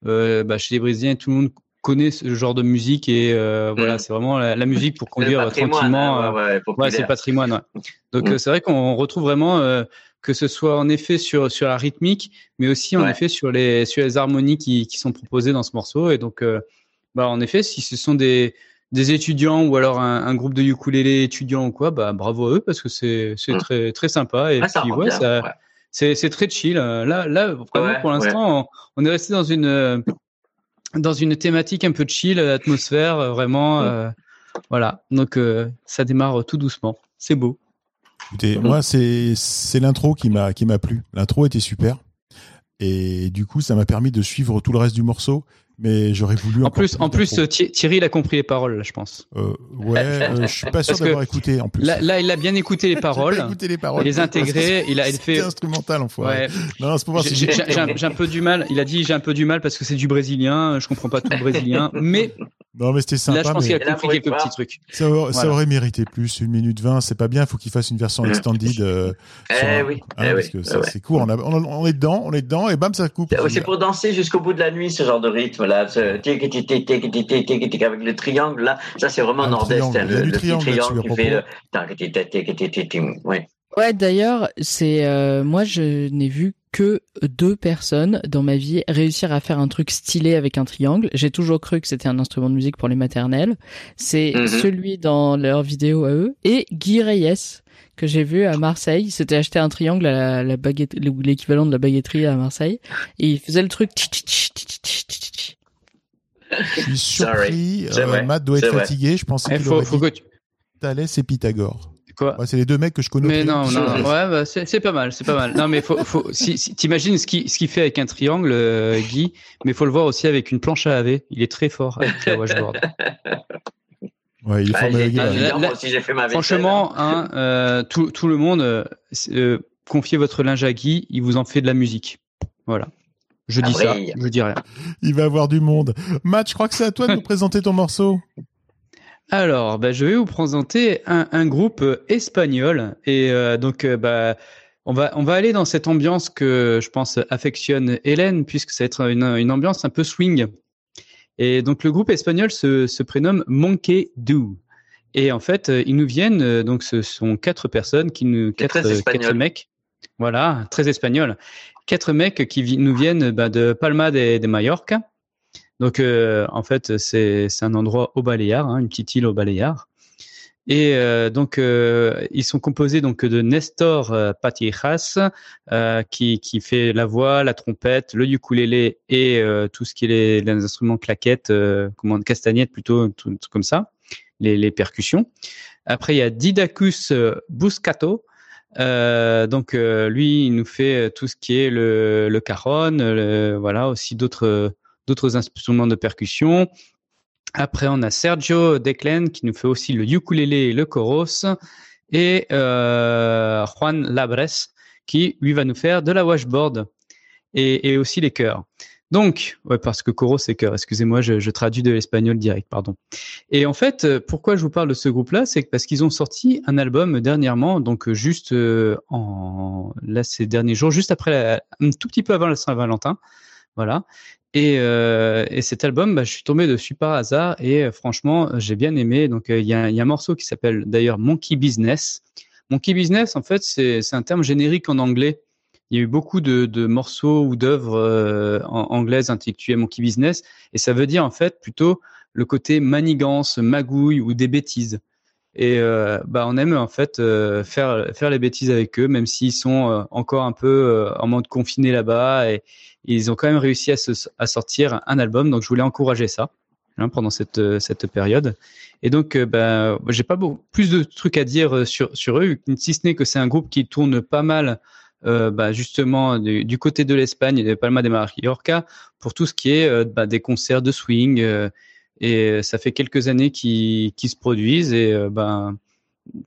bah, chez les Brésiliens. Tout le monde connaît ce genre de musique et euh, voilà, Mhm. c'est vraiment la, la musique pour conduire patrimoine, tranquillement. hein, ouais, ouais, Ouais, populaire. c'est patrimoine. ouais. Donc Mm. euh, c'est vrai qu'on retrouve vraiment euh, que ce soit en effet sur sur la rythmique, mais aussi en effet sur les sur les harmonies qui qui sont proposées dans ce morceau. Et donc, bah en effet, si ce sont des des étudiants ou alors un, un groupe de ukulélé étudiants ou quoi, bah bravo à eux parce que c'est c'est Mm. très très sympa et Ah, puis ouais, ça ouais. c'est c'est très chill. Là là vraiment Ouais, pour l'instant, on, on est resté dans une euh, dans une thématique un peu chill, atmosphère euh, vraiment. Mm. euh, voilà, donc euh, ça démarre tout doucement. C'est beau. Écoutez, Mhm. moi, c'est c'est l'intro qui m'a qui m'a plu. L'intro était super. Et du coup, ça m'a permis de suivre tout le reste du morceau. Mais j'aurais voulu. En plus, en plus, euh, Thi- Thierry, il a compris les paroles, là, je pense. Euh, ouais, euh, je suis pas sûr d'avoir écouté en plus. Là, là, il a bien écouté les paroles, écouté les paroles. les il a il fait. instrumental, en Ouais, Non, c'est pour voir j'ai un, peu du mal. Il a dit j'ai un peu du mal parce que c'est du brésilien, je comprends pas tout le brésilien, mais Non, mais c'était sympa. là, je pense mais qu'il a compris quelques petits trucs. ça, aurait, ça Voilà. aurait mérité plus. Une minute vingt, c'est pas bien. Il faut qu'il fasse une version Mhm. extended. euh, sur Eh oui, hein, eh parce oui, que eh ouais. c'est court. On, a- on, on est dedans, on est dedans, et bam, ça coupe. C'est pour danser jusqu'au bout de la nuit, ce genre de rythme-là. ce tic, tic, tic, tic, tic, tic, tic, tic, Avec le triangle, là. Ça, c'est vraiment nord-est. hein, le, du le petit triangle qui fait le. propos. tic, tic, tic, tic, tic, tic, Ouais. Ouais, d'ailleurs, c'est euh, moi je n'ai vu que deux personnes dans ma vie réussir à faire un truc stylé avec un triangle. J'ai toujours cru que c'était un instrument de musique pour les maternelles. C'est Mhm. celui dans leur vidéo à eux et Guy Reyes que j'ai vu à Marseille. Il s'était acheté un triangle à la, la baguette, ou l'équivalent de la baguetterie à Marseille et il faisait le truc. tch, tch, tch, tch, tch, tch, tch. Je suis surpris. Euh. Matt doit être vrai. fatigué. Je pensais Il qu'il faut, aurait faut dit que tu... Thalès et Pythagore. Quoi Ouais, c'est les deux mecs que je connais. Mais non, triangle. non, ouais, bah, c'est pas mal, c'est pas mal. Non, mais faut, faut, si, si t'imagines ce qu'il ce qu'il fait avec un triangle, euh, Guy, mais faut le voir aussi avec une planche à laver. Il est très fort avec la washboard. Ouais, il est Bah, formé Ah, la-. Franchement, hein, euh, tout, tout le monde, confiez votre linge à Guy, il vous en fait de la musique. Voilà. Je dis ça, je dis rien. Il va avoir du monde. Matt, je crois que c'est à toi de nous présenter ton morceau. Alors, bah, je vais vous présenter un, un groupe euh, espagnol et euh, donc euh, bah, on va on va aller dans cette ambiance que je pense affectionne Hélène puisque ça va être une, une ambiance un peu swing. Et donc le groupe espagnol se, se prénomme Monkey Do. Et en fait, ils nous viennent donc ce sont quatre personnes qui nous quatre quatre mecs. Voilà, très espagnol. Quatre mecs qui nous viennent bah, de Palma de, de Mallorca. Donc, euh, en fait, c'est un endroit au Baléares, hein, une petite île au Baléares. Et euh, donc euh, ils sont composés donc de Nestor Patijas qui qui fait la voix, la trompette, le ukulélé et tout ce qui est les, instruments claquettes, comment castagnettes plutôt, tout, comme ça, les, les percussions. Après il y a Didacus Buscato. Euh, donc euh, lui, il nous fait tout ce qui est le, le cajon, le- voilà aussi d'autres d'autres instruments de percussion. Après, on a Sergio Declen qui nous fait aussi le ukulélé et le choros. Et euh, Juan Labres qui, lui, va nous faire de la washboard et, et aussi les chœurs. Donc, ouais, parce que choros c'est chœur, excusez-moi, je, je traduis de l'espagnol direct, pardon. Et en fait, euh, pourquoi je vous parle de ce groupe-là, c'est parce qu'ils ont sorti un album dernièrement, donc euh, juste euh, en là ces derniers jours, juste après, la- un tout petit peu avant la Saint-Valentin, voilà. Et, euh, et cet album, bah, je suis tombé dessus par hasard et franchement, j'ai bien aimé. Donc, il y, a, y a un morceau qui s'appelle d'ailleurs Monkey Business. Monkey Business, en fait, c'est un terme générique en anglais. Il y a eu beaucoup de, de morceaux ou d'œuvres euh, anglaises intitulées Monkey Business et ça veut dire en fait plutôt le côté manigance, magouille ou des bêtises. Et euh, bah, on aime en fait euh, faire faire les bêtises avec eux, même s'ils sont euh, encore un peu euh, en mode confiné là-bas et ils ont quand même réussi à, se, à sortir un album. Donc je voulais encourager ça hein, pendant cette euh, cette période. Et donc bah, j'ai pas beaucoup, plus de trucs à dire sur sur eux, si ce n'est que c'est un groupe qui tourne pas mal. Euh, bah, justement du, du côté de l'Espagne de Palma de Mallorca pour tout ce qui est euh, bah, des concerts de swing euh, et ça fait quelques années qu'ils qu'ils se produisent et euh, ben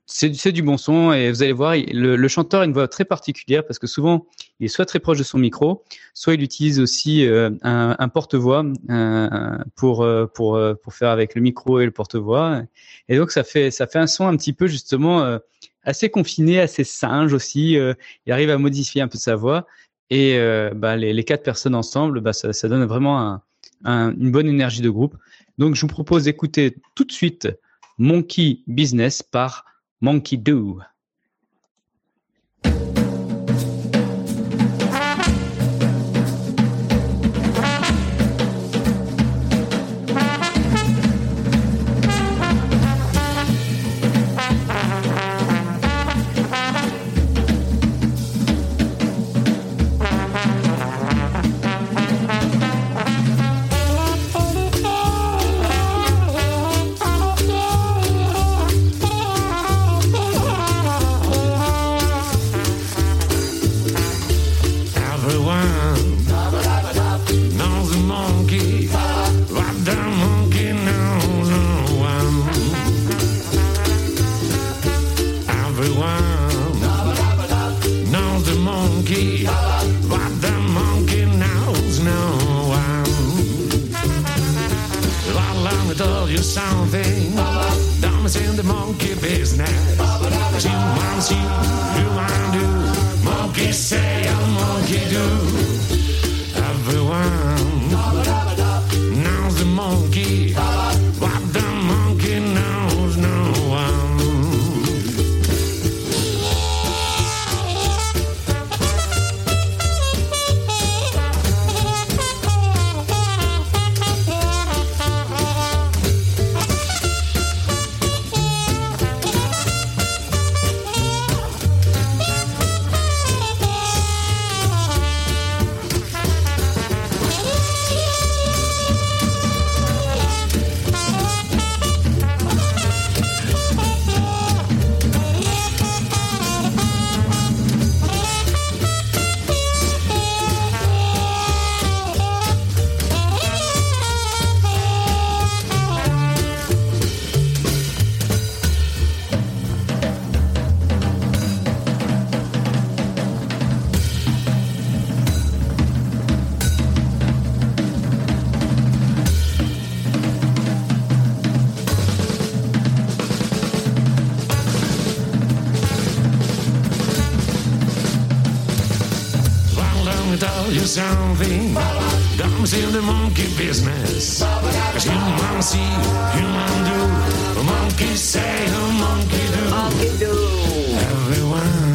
c'est du bon son et vous allez voir le, chanteur a une voix très particulière parce que souvent il est soit très proche de son micro soit il utilise aussi euh, un, porte-voix euh, pour euh, pour pour faire avec le micro et le porte-voix. Et donc ça fait ça fait un son un petit peu justement assez confiné assez singe aussi il arrive à modifier un peu sa voix. Et bah, les, quatre personnes ensemble bah, ça, donne vraiment un, un- une bonne énergie de groupe. Donc je vous propose d'écouter tout de suite Monkey Business par Monkey Do. Dummies in the monkey business. Cause human see, human do. A monkey say, a monkey do. Everyone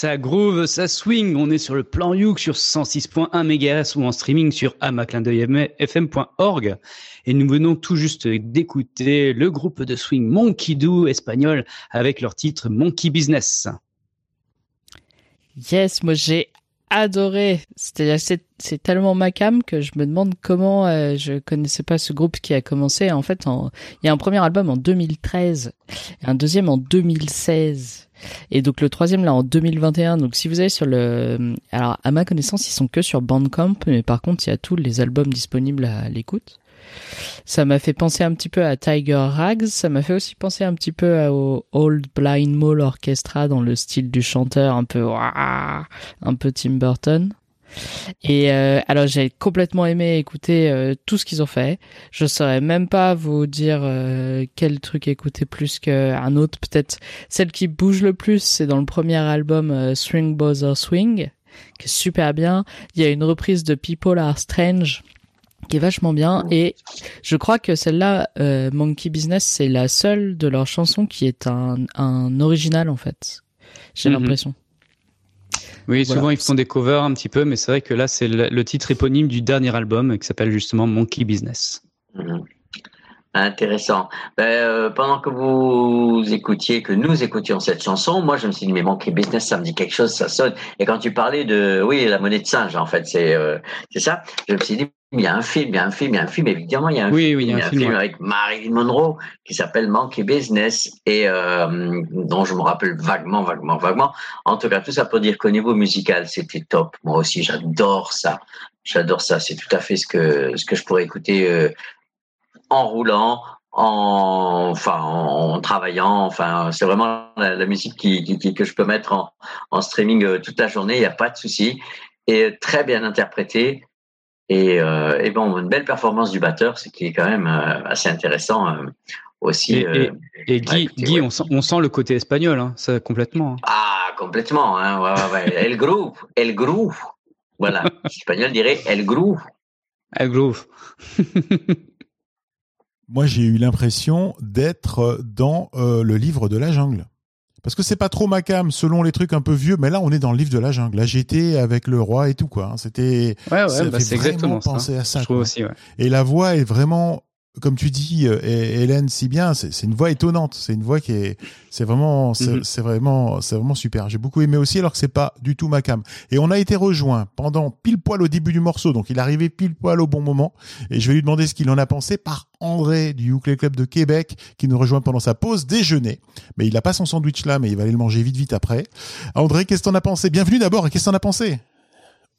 ça groove, ça swing. On est sur le plan Youk sur 106.1 MHz ou en streaming sur amaclindeuilfm.org. Et nous venons tout juste d'écouter le groupe de swing Monkey Do espagnol avec leur titre Monkey Business. Yes, moi j'ai adoré. C'est tellement ma cam que je me demande comment euh, je connaissais pas ce groupe qui a commencé. En fait, il y a un premier album en 2013 et un deuxième en 2016. Et donc le troisième là en 2021. Donc si vous allez sur le, alors à ma connaissance ils sont que sur Bandcamp, mais par contre il y a tous les albums disponibles à l'écoute. Ça m'a fait penser un petit peu à Tiger Rags. Ça m'a fait aussi penser un petit peu à- au Old Blind Mall Orchestra dans le style du chanteur un peu un peu Tim Burton. Et euh, alors j'ai complètement aimé écouter euh, tout ce qu'ils ont fait. Je saurais même pas vous dire euh, quel truc écouter plus qu'un autre. Peut-être celle qui bouge le plus, c'est dans le premier album euh, Swing Bother Swing, qui est super bien. Il y a une reprise de People Are Strange qui est vachement bien et je crois que celle-là, euh, Monkey Business, c'est la seule de leurs chansons qui est un, un original en fait. J'ai Mhm. l'impression. Oui, Voilà. souvent ils font des covers un petit peu, mais c'est vrai que là c'est le, le titre éponyme du dernier album qui s'appelle justement Monkey Business. Mhm. Intéressant. Ben, euh, pendant que vous écoutiez, que nous écoutions cette chanson, moi je me suis dit mais Monkey Business, ça me dit quelque chose, ça sonne. Et quand tu parlais de, oui, la monnaie de singe, en fait, c'est euh, c'est ça. Je me suis dit il y a un film, il y a un film, il y a un film. Évidemment, il y a un Oui, film, oui, il y a un film, ouais. avec Marilyn Monroe qui s'appelle Monkey Business et euh, dont je me rappelle vaguement, vaguement, vaguement. En tout cas, tout ça pour dire qu'au niveau musical, c'était top. Moi aussi, j'adore ça. J'adore ça. C'est tout à fait ce que ce que je pourrais écouter. euh, en roulant, en, enfin, en, travaillant. Enfin, c'est vraiment la, la musique qui, que je peux mettre en, en streaming euh, toute la journée. Il n'y a pas de souci. Et très bien interprété. Et, euh, et bon, une belle performance du batteur, ce qui est quand même euh, assez intéressant euh, aussi. Et, et, et Guy, ouais, écoutez, Guy ouais. on, sent, on sent le côté espagnol, hein, ça complètement. hein. Ah, complètement. Hein, ouais. El groove, el groove. Voilà. L'espagnol dirait el groove. Ah, groove. Moi, j'ai eu l'impression d'être dans euh, le livre de la jungle. Parce que c'est pas trop ma cam, selon les trucs un peu vieux, mais là, on est dans le livre de la jungle. Là, j'étais avec le roi et tout, quoi. hein. C'était, Ouais, ouais, ça bah, fait c'est vraiment exactement ça. penser à ça, Je trouve aussi, ouais. Et la voix est vraiment, comme tu dis, euh, Hé- Hélène, si bien, c'est une voix étonnante. C'est une voix qui est, c'est vraiment, c'est Mhm. c'est vraiment, c'est vraiment super. J'ai beaucoup aimé aussi, alors que c'est pas du tout ma cam. Et on a été rejoint pendant pile poil au début du morceau, donc il arrivait pile poil au bon moment. Et je vais lui demander ce qu'il en a pensé par André du Ukulele Club de Québec, qui nous rejoint pendant sa pause déjeuner. Mais il a pas son sandwich là, mais il va aller le manger vite vite après. André, qu'est-ce que t'en as pensé? Bienvenue d'abord, et qu'est-ce que t'en as pensé?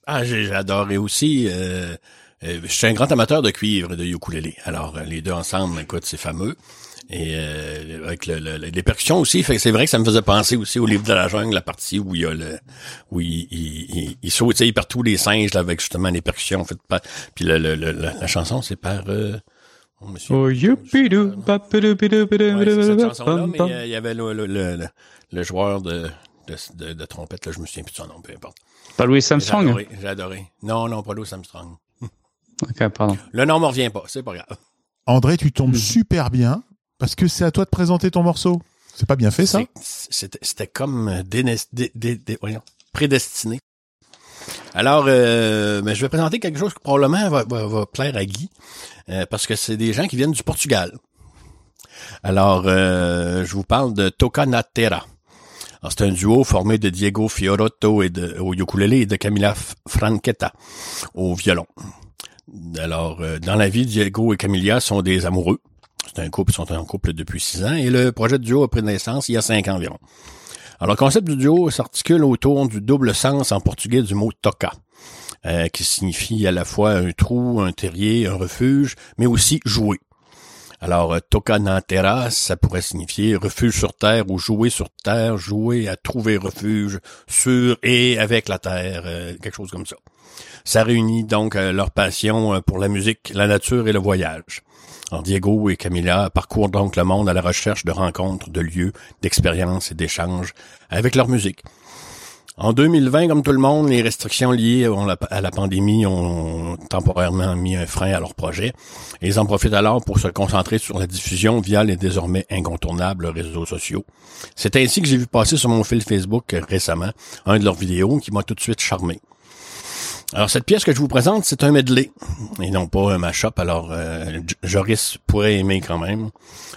Ah, j'ai adoré aussi. Euh, je suis un grand amateur de cuivre et de ukulélé. Alors, euh, les deux ensemble, écoute, c'est fameux. Et euh, avec le, le- les percussions aussi, fait c'est vrai que ça me faisait penser aussi au livre de la jungle, la partie où il y a le où il, il, il, il sautille par tous les singes là, avec justement les percussions faites par. Puis le, le- le- la, la chanson, c'est par euh, oh, monsieur- Oh, youpidou, Ouais, euh, il y avait le, le, le, le- joueur de, de, de, de trompette, là, je me souviens plus de son nom, peu importe. Pas Louis J'ai Armstrong adoré, j'ai adoré. Non, non, pas Louis Armstrong. Ok, pardon. Le nom me revient pas, c'est pas grave. André, tu tombes Mhm. super bien parce que c'est à toi de présenter ton morceau. C'est pas bien fait ça? C'était c'était comme dénes- dé- dé- dé- voyons, prédestiné. Alors, euh, mais je vais présenter quelque chose qui probablement va, va- va plaire à Guy, euh, parce que c'est des gens qui viennent du Portugal. Alors, euh, je vous parle de Toca na Terra. Alors, C'est un duo formé de Diego Fiorotto et de, au ukulélé et de Camila F- Franchetta au violon. Alors, euh, dans la vie, Diego et Camilla sont des amoureux. C'est un couple, ils sont en couple depuis six ans et le projet de duo a pris naissance il y a cinq ans environ. Alors, le concept du duo s'articule autour du double sens en portugais du mot toca, euh, qui signifie à la fois un trou, un terrier, un refuge, mais aussi jouer. Alors, euh, toca na terra, ça pourrait signifier refuge sur terre ou jouer sur terre, jouer à trouver refuge sur et avec la terre, quelque chose comme ça. Ça réunit donc euh, leur passion euh, pour la musique, la nature et le voyage. Diego et Camilla parcourent donc le monde à la recherche de rencontres, de lieux, d'expériences et d'échanges avec leur musique. En 2020, comme tout le monde, les restrictions liées à la pandémie ont temporairement mis un frein à leur projet. Et ils en profitent alors pour se concentrer sur la diffusion via les désormais incontournables réseaux sociaux. C'est ainsi que j'ai vu passer sur mon fil Facebook récemment un de leurs vidéos qui m'a tout de suite charmé. Alors cette pièce que je vous présente, c'est un medley et non pas un mashup. Alors euh, Joris pourrait aimer quand même.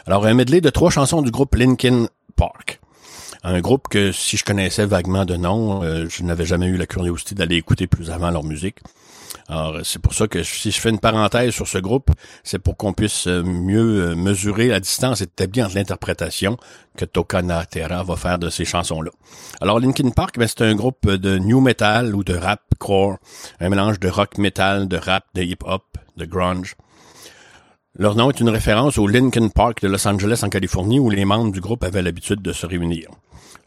Alors un medley de trois chansons du groupe Linkin Park un groupe que si je connaissais vaguement de nom, euh, je n'avais jamais eu la curiosité d'aller écouter plus avant leur musique. Alors, c'est pour ça que si je fais une parenthèse sur ce groupe, c'est pour qu'on puisse euh, mieux euh, mesurer la distance établie entre l'interprétation que Tokana Terra va faire de ces chansons-là. Alors, Linkin Park, ben, c'est un groupe de new metal ou de rap core, un mélange de rock metal, de rap, de hip-hop, de grunge. Leur nom est une référence au Linkin Park de Los Angeles en Californie où les membres du groupe avaient l'habitude de se réunir.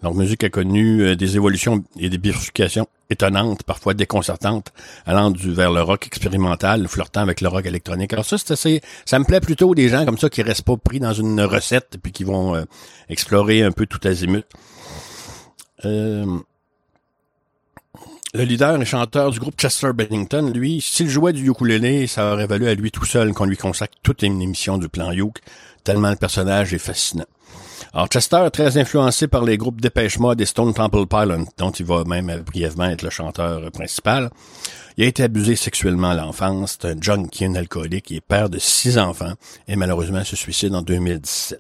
Leur musique a connu euh, des évolutions et des bifurcations étonnantes, parfois déconcertantes, allant du vers le rock expérimental, flirtant avec le rock électronique. Alors ça, c'est assez, ça me plaît plutôt des gens comme ça qui restent pas pris dans une recette puis qui vont euh, explorer un peu tout azimut. Euh, le leader et chanteur du groupe Chester Bennington, lui, s'il jouait du ukulélé, ça aurait valu à lui tout seul qu'on lui consacre toute une émission du plan Youk, tellement le personnage est fascinant. Alors, Chester, très influencé par les groupes Dépêche Mode et Stone Temple Pilots, dont il va même brièvement être le chanteur principal, il a été abusé sexuellement à l'enfance. C'est un junkie, un alcoolique. Il est père de six enfants et malheureusement se suicide en 2017.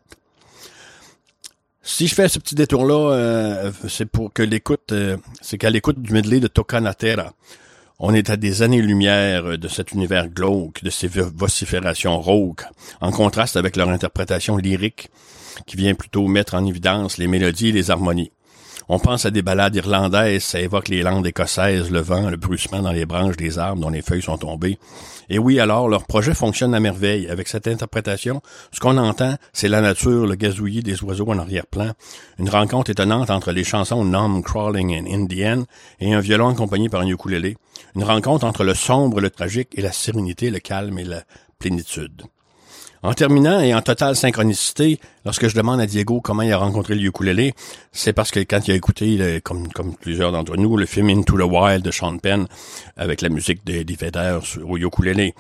Si je fais ce petit détour-là, euh, c'est pour que l'écoute, euh, c'est qu'à l'écoute du medley de Tocanatera, on est à des années-lumière de cet univers glauque, de ces vociférations rauques, en contraste avec leur interprétation lyrique qui vient plutôt mettre en évidence les mélodies et les harmonies. On pense à des ballades irlandaises, ça évoque les landes écossaises, le vent, le bruissement dans les branches des arbres dont les feuilles sont tombées. Et oui, alors, leur projet fonctionne à merveille. Avec cette interprétation, ce qu'on entend, c'est la nature, le gazouillis des oiseaux en arrière-plan, une rencontre étonnante entre les chansons Nom Crawling and Indian et un violon accompagné par un ukulélé, une rencontre entre le sombre, le tragique et la sérénité, le calme et la plénitude. En terminant et en totale synchronicité, lorsque je demande à Diego comment il a rencontré le ukulélé, c'est parce que quand il a écouté, comme, plusieurs d'entre nous, le film Into the Wild de Sean Penn, avec la musique des, des au ukulélé.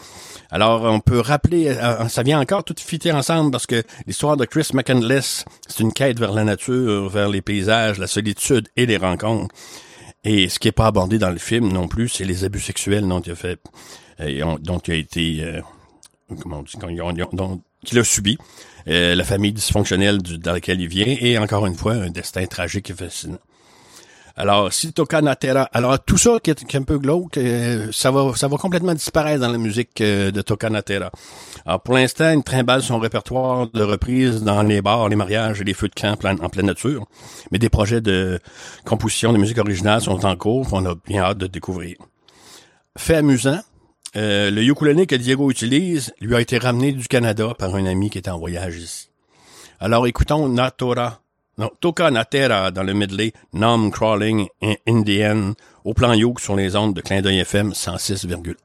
Alors, on peut rappeler, euh, ça vient encore tout fitter ensemble parce que l'histoire de Chris McCandless, c'est une quête vers la nature, vers les paysages, la solitude et les rencontres. Et ce qui est pas abordé dans le film non plus, c'est les abus sexuels dont il a fait, euh, dont il a été euh, comment on dit, qu'il a subi, euh, la famille dysfonctionnelle dans laquelle il vient, et encore une fois, un destin tragique et fascinant. Alors, si Tokanatera, alors tout ça qui est, un peu glauque, euh, ça va, ça va complètement disparaître dans la musique euh, de Tokanatera. Alors, pour l'instant, il trimballe son répertoire de reprises dans les bars, les mariages et les feux de camp en pleine nature. Mais des projets de composition de musique originale sont en cours, on a bien hâte de découvrir. Fait amusant, euh, le ukulélé que Diego utilise lui a été ramené du Canada par un ami qui était en voyage ici. Alors écoutons Natora, non, Toka Natera dans le medley Nom Crawling Indian au plan Yoke sur les ondes de Clin d'œil FM 106,1.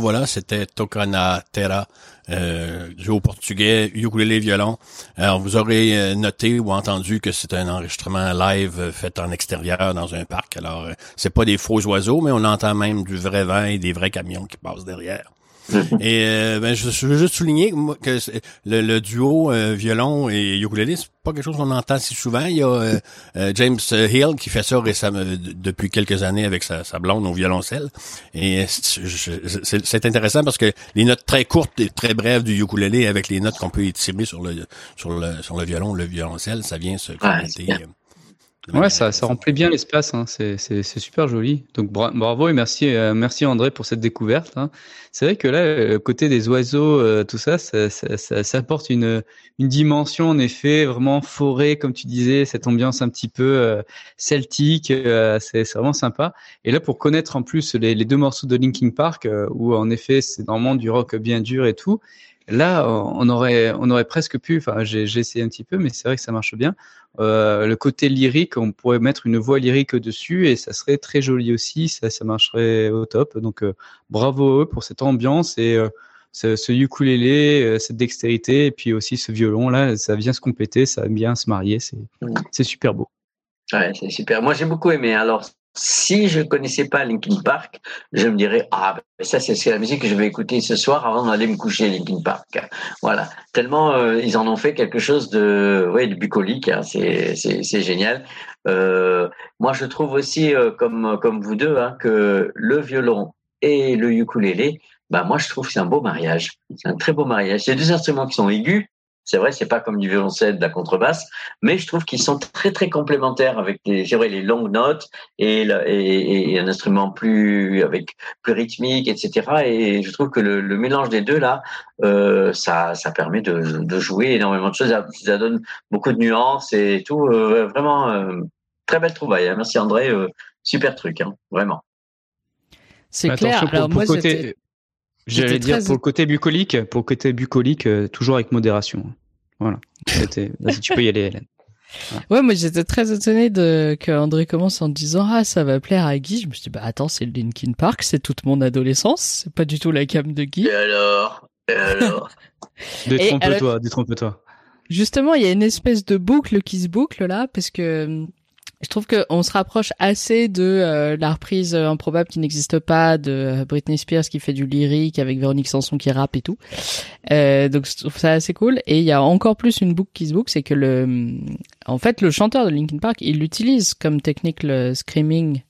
Voilà, c'était Tocana Terra, euh, au portugais, ukulélé, violon. Alors vous aurez euh, noté ou entendu que c'est un enregistrement live euh, fait en extérieur dans un parc. Alors euh, c'est pas des faux oiseaux, mais on entend même du vrai vent et des vrais camions qui passent derrière. Et euh, ben, je, je veux juste souligner moi, que c'est- le, le duo euh, violon et ukulélé, c'est pas quelque chose qu'on entend si souvent. Il y a euh, euh, James Hill qui fait ça récemment d- depuis quelques années avec sa, sa blonde au violoncelle. Et c'est- je- c'est c'est intéressant parce que les notes très courtes et très brèves du ukulélé avec les notes qu'on peut étirer sur le sur le sur le violon, le violoncelle, ça vient se compléter. euh, Ouais, ça, ça remplit bien l'espace, hein. c'est, c'est, c'est super joli. Donc bra- bravo et merci, euh, merci André pour cette découverte. hein. C'est vrai que là, euh, côté des oiseaux, euh, tout ça, ça, ça, ça, ça apporte une, une dimension en effet vraiment forêt, comme tu disais, cette ambiance un petit peu euh, celtique, c'est, vraiment sympa. Et là, pour connaître en plus les, les deux morceaux de Linkin Park, où en effet c'est normalement du rock bien dur et tout. Là, on aurait, on aurait presque pu. Enfin, j'ai, essayé un petit peu, mais c'est vrai que ça marche bien. Euh, le côté lyrique, on pourrait mettre une voix lyrique dessus et ça serait très joli aussi, ça, ça marcherait au top. Donc euh, bravo à eux pour cette ambiance et euh, ce, ce ukulélé, cette dextérité et puis aussi ce violon là, ça vient se compléter, ça vient se marier, c'est c'est super beau. Ouais, c'est super. Moi, j'ai beaucoup aimé. Alors, si je connaissais pas Linkin Park, je me dirais ah ben, ça c'est la musique que je vais écouter ce soir avant d'aller me coucher. Linkin Park. Voilà. Tellement euh, ils en ont fait quelque chose de ouais de bucolique. hein. C'est c'est génial. Euh, moi, je trouve aussi euh, comme comme vous deux hein, que le violon et le ukulélé, bah moi je trouve c'est un beau mariage. C'est un très beau mariage. C'est deux instruments qui sont aigus. C'est vrai, c'est pas comme du violoncelle, de la contrebasse, mais je trouve qu'ils sont très très complémentaires avec les, vrai, les longues notes et, la- et, et un instrument plus avec plus rythmique, etc. Et je trouve que le, le mélange des deux là, euh, ça ça permet de, de jouer énormément de choses. Ça, ça donne beaucoup de nuances et tout. euh, vraiment euh, très belle trouvaille. hein. Merci André, euh, super truc, hein, vraiment. C'est clair. pour- Alors pour moi, le côté- j'étais- J'allais dire très- pour le côté bucolique, pour le côté bucolique, euh, toujours avec modération. Voilà. Vas-y, tu peux y aller, Hélène. Ouais, moi j'étais très étonné de que André commence en disant ah ça va plaire à Guy. Je me suis dit bah attends c'est le Linkin Park, c'est toute mon adolescence, c'est pas du tout la cam de Guy. Et alors, et alors? Détrompe-toi, détrompe-toi. Justement, il y a une espèce de boucle qui se boucle là, parce que hum, je trouve qu'on se rapproche assez de euh, la reprise euh, improbable qui n'existe pas de euh, Britney Spears qui fait du lyrique avec Véronique Sanson qui rappe et tout. Euh, donc je trouve ça assez cool. Et il y a encore plus une boucle qui se boucle, c'est que le, en fait, le chanteur de Linkin Park, il utilise comme technique le screaming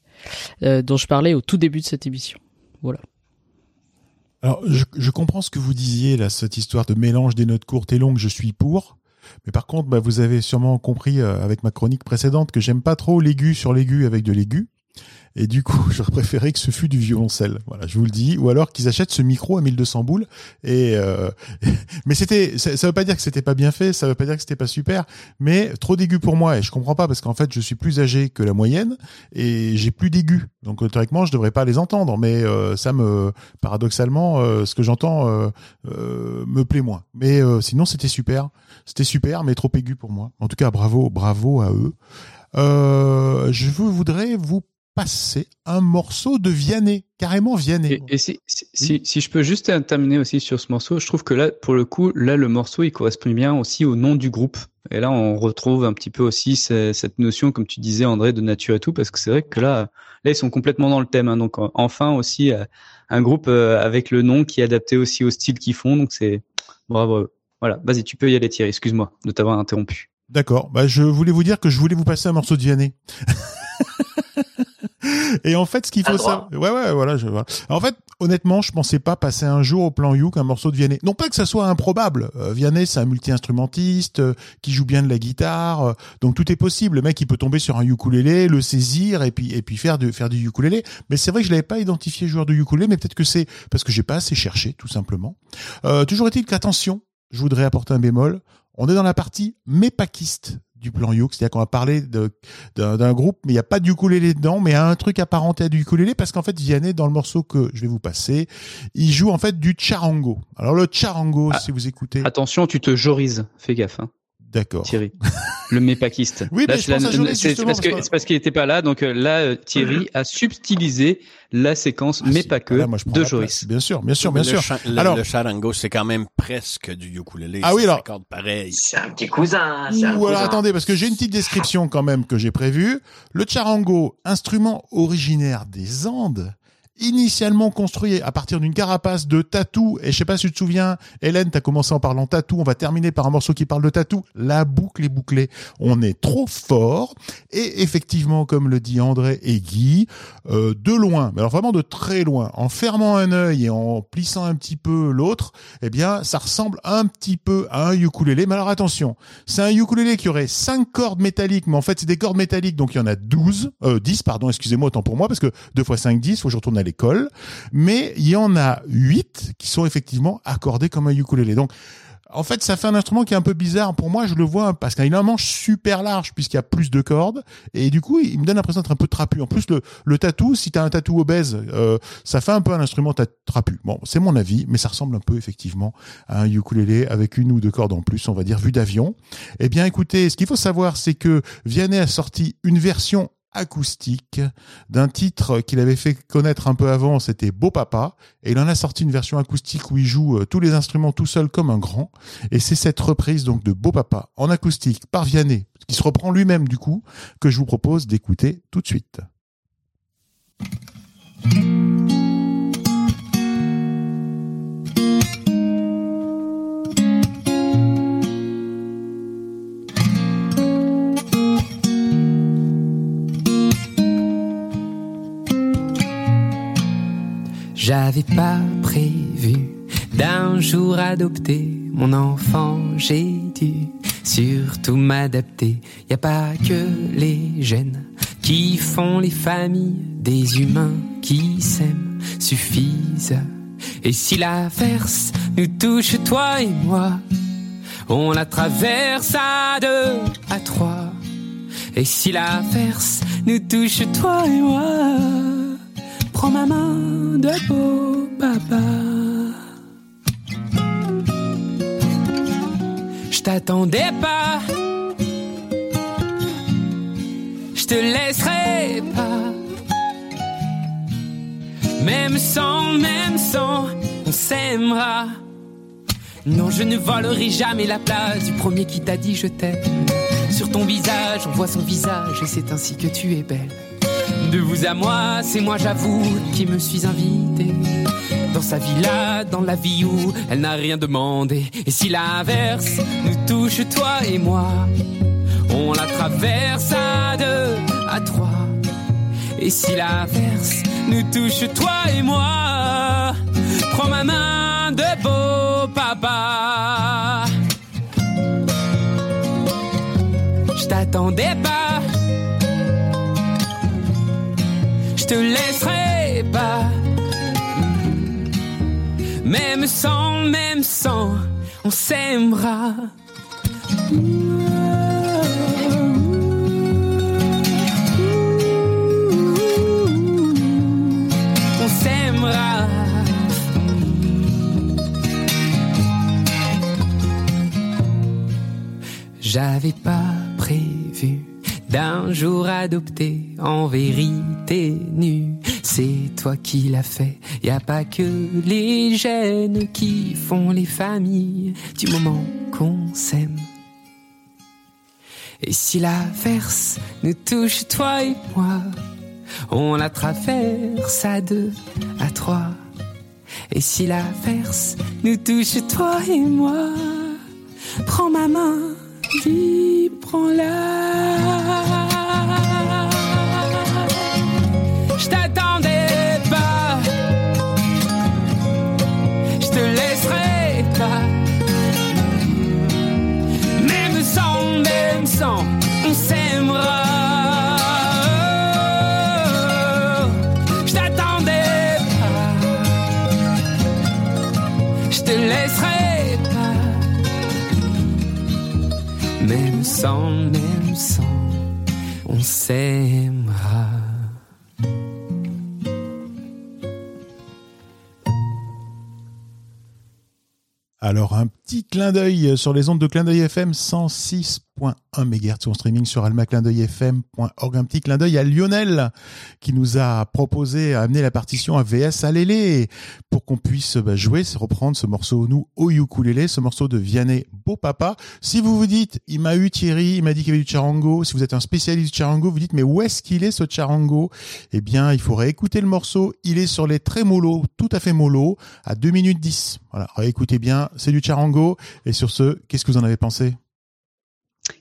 euh, dont je parlais au tout début de cette émission. Voilà. Alors, je, je comprends ce que vous disiez, là, cette histoire de mélange des notes courtes et longues, je suis pour. Mais par contre, bah, vous avez sûrement compris euh, avec ma chronique précédente que j'aime pas trop l'aigu sur l'aigu avec de l'aigu. Et du coup, j'aurais préféré que ce fût du violoncelle. Voilà, je vous le dis. Ou alors qu'ils achètent ce micro à 1200 boules. Et euh, mais c'était, ça, ça veut pas dire que c'était pas bien fait, ça veut pas dire que c'était pas super. Mais trop d'aigu pour moi. Et je comprends pas parce qu'en fait, je suis plus âgé que la moyenne et j'ai plus d'aigus. Donc théoriquement, je devrais pas les entendre. Mais euh, ça me, paradoxalement, euh, ce que j'entends euh, euh, me plaît moins. Mais euh, sinon, c'était super. C'était super, mais trop aigu pour moi. En tout cas, bravo, bravo à eux. Euh, je voudrais vous passer un morceau de Vianney, carrément Vianney. Et, et si, si, si, si je peux juste terminer aussi sur ce morceau, je trouve que là, pour le coup, là, le morceau, il correspond bien aussi au nom du groupe. Et là, on retrouve un petit peu aussi ce- cette notion, comme tu disais, André, de nature et tout, parce que c'est vrai que là, là, ils sont complètement dans le thème. hein. donc, en- enfin aussi, euh, un groupe euh, avec le nom qui est adapté aussi au style qu'ils font. Donc, c'est bravo. Voilà. Vas-y, tu peux y aller, Thierry. Excuse-moi de t'avoir interrompu. D'accord. Bah, je voulais vous dire que je voulais vous passer un morceau de Vianney. Et en fait, ce qu'il faut savoir, ouais, ouais, voilà, je, voilà. En fait, honnêtement, je pensais pas passer un jour au plan Youk un morceau de Vianney. Non pas que ça soit improbable. Euh, Vianney, c'est un multi-instrumentiste euh, qui joue bien de la guitare, euh, donc tout est possible. Le mec, il peut tomber sur un ukulélé, le saisir et puis et puis faire du faire du ukulélé. Mais c'est vrai que je l'avais pas identifié joueur de ukulélé, mais peut-être que c'est parce que j'ai pas assez cherché, tout simplement. Euh, toujours est-il qu'attention, je voudrais apporter un bémol. On est dans la partie mépakiste du plan Youk, c'est-à-dire qu'on va parler d'un groupe, mais il n'y a pas du ukulélé dedans, mais il y a un truc apparenté à du ukulélé, parce qu'en fait, Vianney, dans le morceau que je vais vous passer, il joue en fait du charango. Alors le charango, Ah. si vous écoutez, Attention, tu te jorises. Fais gaffe. Hein. D'accord. Thierry. Le mépakiste. Oui, Là, mais c'est la- parce que c'est parce qu'il était pas là, donc euh, là euh, Thierry a subtilisé la séquence, Ah, pas que, moi, prends de. Joris. Bien sûr, bien sûr, bien sûr. le, Alors- le charango, c'est quand même presque du ukulélé. Ah oui, alors- pareil. C'est un petit cousin. Ou alors cousin. attendez, parce que j'ai une petite description quand même que j'ai prévue. Le charango, instrument originaire des Andes, initialement construit à partir d'une carapace de tatou. Et je sais pas si tu te souviens, Hélène, t'as commencé en parlant tatou. On va terminer par un morceau qui parle de tatou. La boucle est bouclée. On est trop fort. Et effectivement, comme le dit André et Guy, euh, de loin, mais alors vraiment de très loin, en fermant un œil et en plissant un petit peu l'autre, eh bien, ça ressemble un petit peu à un ukulélé. Mais alors attention, c'est un ukulélé qui aurait cinq cordes métalliques, mais en fait, c'est des cordes métalliques, donc il y en a 12, euh, 10, pardon, excusez-moi, autant pour moi, parce que 2 fois 5, 10, faut que je retourne à Mais il y en a 8 qui sont effectivement accordés comme un ukulélé. Donc, en fait, ça fait un instrument qui est un peu bizarre. Pour moi, je le vois parce qu'il a un manche super large puisqu'il y a plus de cordes. Et du coup, il me donne l'impression d'être un peu trapu. En plus, le, tatou, si t'as un tatou obèse, euh, ça fait un peu un instrument trapu. Bon, c'est mon avis, mais ça ressemble un peu effectivement à un ukulélé avec une ou deux cordes en plus, on va dire, vue d'avion. Eh bien, écoutez, ce qu'il faut savoir, c'est que Vianney a sorti une version acoustique d'un titre qu'il avait fait connaître un peu avant, c'était Beau Papa, et il en a sorti une version acoustique où il joue euh, tous les instruments tout seul comme un grand, et c'est cette reprise donc de Beau Papa en acoustique par Vianney, qui se reprend lui-même du coup, que je vous propose d'écouter tout de suite. J'avais pas prévu d'un jour adopter mon enfant, j'ai dû surtout m'adapter. Y a pas que les gènes qui font les familles, des humains qui s'aiment suffisent. Et si l'averse nous touche, toi et moi, on la traverse à deux, à trois. Et si l'averse nous touche, toi et moi, prends ma main de beau papa. Je t'attendais pas, je te laisserai pas. Même sans, même sans, on s'aimera. Non, je ne volerai jamais la place du premier qui t'a dit je t'aime. Sur ton visage, on voit son visage et c'est ainsi que tu es belle. De vous à moi, c'est moi j'avoue qui me suis invité dans sa villa, dans la vie où elle n'a rien demandé. Et si l'inverse nous touche, toi et moi, on la traverse à deux, à trois. Et si l'inverse nous touche, toi et moi, prends ma main de beau papa. Je t'attendais pas, te laisserai pas. Même sans, même sans, on s'aimera. On s'aimera. J'avais pas d'un jour adopter en vérité nu. C'est toi qui l'as fait. Y a pas que les gènes qui font les familles du moment qu'on s'aime. Et si l'averse nous touche, toi et moi, on la traverse à deux, à trois. Et si l'averse nous touche, toi et moi, prends ma main, dis, prends-la. Je t'attendais sans, même sans, on s'aimera. Alors un petit clin d'œil sur les ondes de clin d'œil FM 106.1 MHz en streaming sur almaclindeuilfm.org. Un petit clin d'œil à Lionel qui nous a proposé à amener la partition à VS à Lélé pour qu'on puisse bah, jouer, reprendre ce morceau nous au ukulélé, ce morceau de Vianney Beau Papa. Si vous vous dites, il m'a eu Thierry, il m'a dit qu'il y avait du charango. Si vous êtes un spécialiste du charango, vous dites mais où est-ce qu'il est ce charango? Eh bien, il faudrait écouter le morceau. Il est sur les très mollo, tout à fait mollo, à 2 minutes 10. Voilà, écoutez bien, c'est du charango. Et sur ce, qu'est-ce que vous en avez pensé?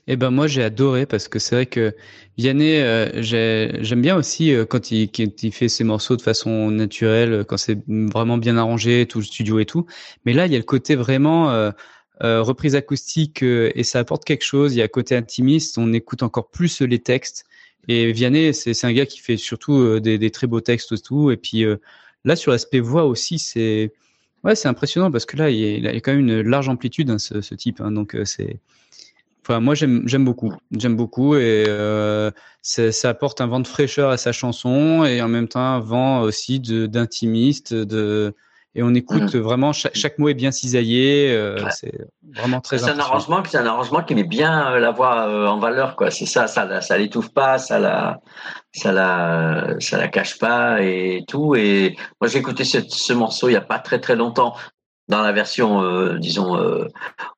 Eh ben moi j'ai adoré parce que c'est vrai que Vianney, euh, j'ai- j'aime bien aussi euh, quand il, fait ses morceaux de façon naturelle, euh, quand c'est vraiment bien arrangé, tout le studio et tout. Mais là il y a le côté vraiment reprise acoustique et ça apporte quelque chose. Il y a un côté intimiste, on écoute encore plus les textes. Et Vianney, c'est un gars qui fait surtout des, très beaux textes et tout. Et puis là sur l'aspect voix aussi, c'est ouais c'est impressionnant parce que là il y a, quand même une large amplitude hein, ce, type. hein. donc euh, c'est Enfin, moi, j'aime, beaucoup. J'aime beaucoup et euh, ça, apporte un vent de fraîcheur à sa chanson et en même temps un vent aussi d'intimiste. De, et on écoute vraiment chaque, chaque mot est bien cisaillé. euh, Ouais. C'est vraiment très C'est un arrangement, c'est un arrangement qui met bien euh, la voix euh, en valeur, quoi. C'est ça, ça, la- ça l'étouffe pas, ça la, ça la, ça la cache pas et tout. Et moi, j'ai écouté ce, ce morceau il y a pas très très longtemps dans la version, euh, disons, euh,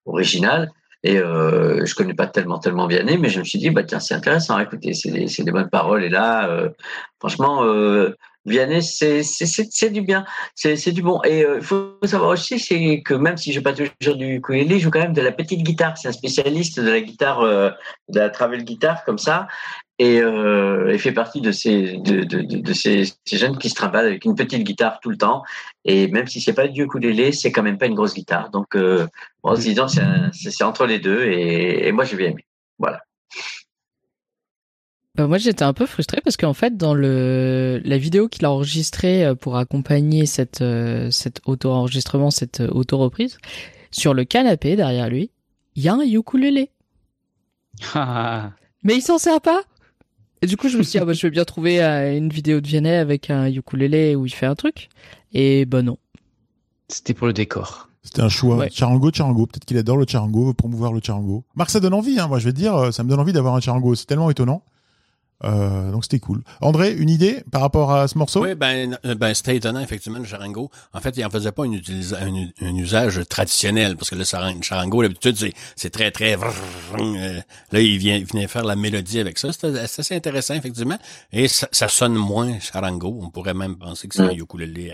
originale. Et euh, je connais pas tellement tellement Vianney, mais je me suis dit bah tiens c'est intéressant. Écoutez, c'est des, c'est des bonnes paroles et là, euh, franchement, euh, Vianney c'est du bien, c'est du bon. Et euh, il faut savoir aussi c'est que même si je pas toujours du ukulélé, je joue quand même de la petite guitare. C'est un spécialiste de la guitare, euh, de la travel guitare comme ça, et euh, il fait partie de ces de de de, ces, ces jeunes qui se trimballent avec une petite guitare tout le temps. Et même si c'est pas du ukulélé, c'est quand même pas une grosse guitare. Donc euh, bon, disons c'est entre les deux et, et moi j'ai bien aimé. Voilà. Bah, moi, j'étais un peu frustrée parce qu'en fait, dans le la vidéo qu'il a enregistrée euh, pour accompagner cette euh, cet auto-enregistrement, cette euh, auto-reprise, sur le canapé derrière lui, il y a un ukulélé. Ah, Mais il s'en sert pas. Et du coup, je me suis dit, ah, bah, je vais bien trouver une vidéo de Vianney avec un ukulélé où il fait un truc. Et bah non. C'était pour le décor. C'était un choix. Ouais. Charango, charango. Peut-être qu'il adore le charango, veut promouvoir le charango. Marc, ça donne envie, hein. Moi, je vais te dire, ça me donne envie d'avoir un charango. C'est tellement étonnant. Euh, donc c'était cool. André, une idée par rapport à ce morceau? Oui, ben, euh, ben c'était étonnant, effectivement, le charango. En fait, il en faisait pas un, utilisa- un, un usage traditionnel, parce que le charan- charango, d'habitude, c'est, c'est très, très... euh, là, il, vient, il venait faire la mélodie avec ça. C'était c'est assez intéressant, effectivement. Et ça, ça sonne moins charango. On pourrait même penser que c'est un ukulélé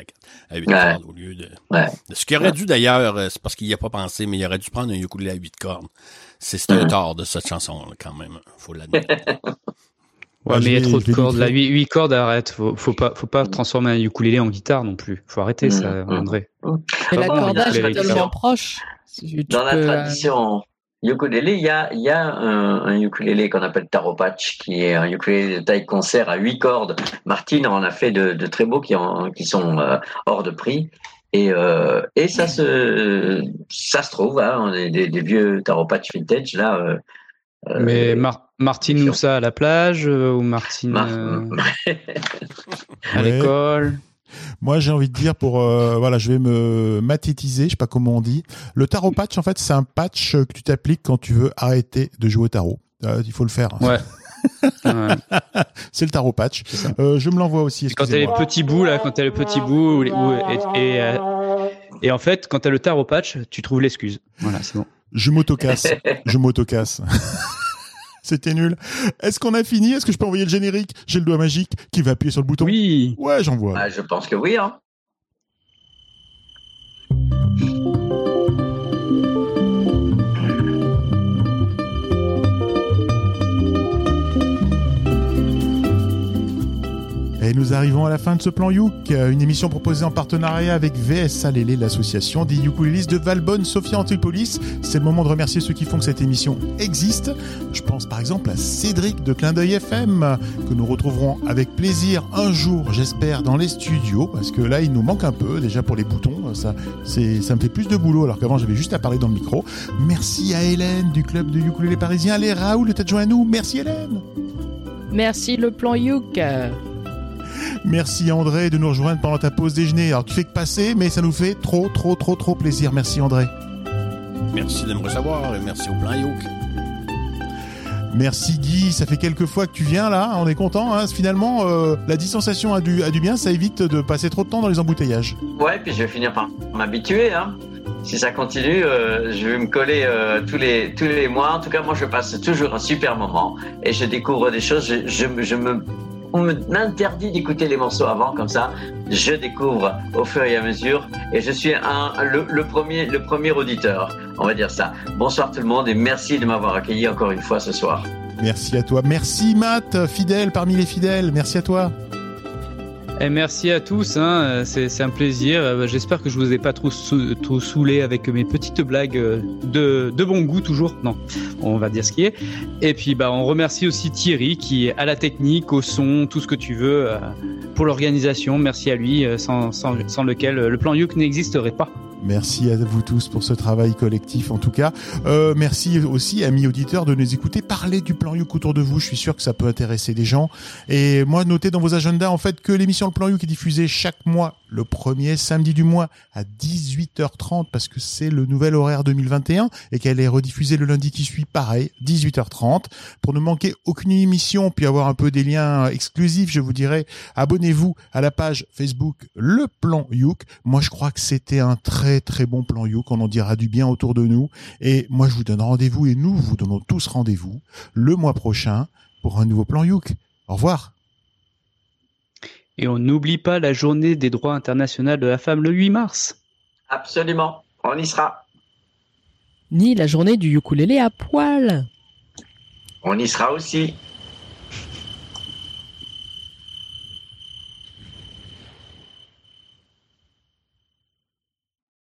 à, à 8 Ouais. cordes au lieu de... Ouais. de Ce qu'il aurait dû, d'ailleurs, euh, c'est parce qu'il n'y a pas pensé, mais il aurait dû prendre un ukulélé à 8 cordes. C'est, c'est un tort de cette chanson, quand même. Faut l'admettre. Ouais, Ouais, mais il y a trop de cordes. Là, très- 8, 8 cordes, arrête. Faut, faut pas, faut pas transformer un ukulélé en guitare non plus. Faut arrêter ça. André. Mais l'accordage est tellement proche. Dans la peux, euh, tradition ukulélé, il y a, il y a un, un ukulélé qu'on appelle Taropatch, qui est un ukulélé de taille concert à huit cordes. Martine en a fait de, de très beaux qui, en, qui sont euh, hors de prix. Et, euh, et ça se, ça se trouve, hein, on est des, des vieux Taropatch vintage là. euh, mais Mar- Martine. Moussa à la plage euh, ou Martine Mar- euh, à l'école Moi, j'ai envie de dire pour euh, voilà, je vais me mathétiser, je sais pas comment on dit. Le tarot patch, en fait, c'est un patch que tu t'appliques quand tu veux arrêter de jouer au tarot. Euh, il faut le faire. Ouais. Ouais. C'est le tarot patch. Euh, je me l'envoie aussi. Quand t'as les excusez-moi. petits bouts là, quand t'as le petit bout ou les- ou- et, et, euh, et en fait, quand t'as le tarot patch, tu trouves l'excuse. Voilà, c'est bon. Je m'autocasse. je m'autocasse. C'était nul. Est-ce qu'on a fini? Est-ce que je peux envoyer le générique? J'ai le doigt magique qui va appuyer sur le bouton. Oui. Ouais, j'envoie. ah, je pense que oui. Hein. Nous arrivons à la fin de ce plan Youk, euh, une émission proposée en partenariat avec VS Alélé, l'association des ukulélistes de Valbonne, Sophia Antipolis. C'est le moment de remercier ceux qui font que cette émission existe. Je pense par exemple à Cédric de Clin d'œil FM, que nous retrouverons avec plaisir un jour, j'espère, dans les studios, parce que là, il nous manque un peu, déjà pour les boutons, ça, ça me fait plus de boulot, alors qu'avant, j'avais juste à parler dans le micro. Merci à Hélène du club de ukulélé parisien. Allez, Raoul, t'as joint à nous. Merci Hélène. Merci le plan Youk. Merci André de nous rejoindre pendant ta pause déjeuner. Alors tu fais que passer, mais ça nous fait trop, trop, trop, trop plaisir. Merci André. Merci de me recevoir et merci au plan Yoke. Merci Guy, ça fait quelques fois que tu viens là, on est content. Hein. Finalement, euh, la distanciation a du, a du bien, ça évite de passer trop de temps dans les embouteillages. Ouais, puis je vais finir par m'habituer. Hein. Si ça continue, euh, je vais me coller euh, tous les tous les mois. En tout cas, moi, je passe toujours un super moment et je découvre des choses. Je, je, je me on m'interdit d'écouter les morceaux avant, comme ça, je découvre au fur et à mesure, et je suis un, le, premier, le premier auditeur, on va dire ça. Bonsoir tout le monde, et merci de m'avoir accueilli encore une fois ce soir. Merci à toi. Merci Matt, fidèle parmi les fidèles. Merci à toi. Et merci à tous, hein, c'est un plaisir. Euh, J'espère que je vous ai pas trop, trop saoulé avec mes petites blagues euh, de, de bon goût toujours. Non, on va dire ce qui est. Et puis bah on remercie aussi Thierry qui est à la technique, au son, tout ce que tu veux euh, pour l'organisation. Merci à lui, sans, sans, sans lequel le plan Youk n'existerait pas. Merci à vous tous pour ce travail collectif en tout cas. Euh, merci aussi amis auditeurs de nous écouter parler du plan Youk autour de vous. Je suis sûr que ça peut intéresser des gens. Et moi notez dans vos agendas en fait que l'émission Le Plan Youk est diffusée chaque mois le premier samedi du mois à 18h30 parce que c'est le nouvel horaire 2021 et qu'elle est rediffusée le lundi qui suit pareil 18h30 pour ne manquer aucune émission puis avoir un peu des liens exclusifs je vous dirais abonnez-vous à la page Facebook Le Plan Youk. Moi je crois que c'était un très très bon plan Youk. On en dira du bien autour de nous. Et moi je vous donne rendez-vous et nous vous donnons tous rendez-vous le mois prochain pour un nouveau plan Youk. Au revoir Et on n'oublie pas la journée des droits internationaux de la femme le 8 mars. Absolument, on y sera. Ni la journée du ukulélé à poil. On y sera aussi.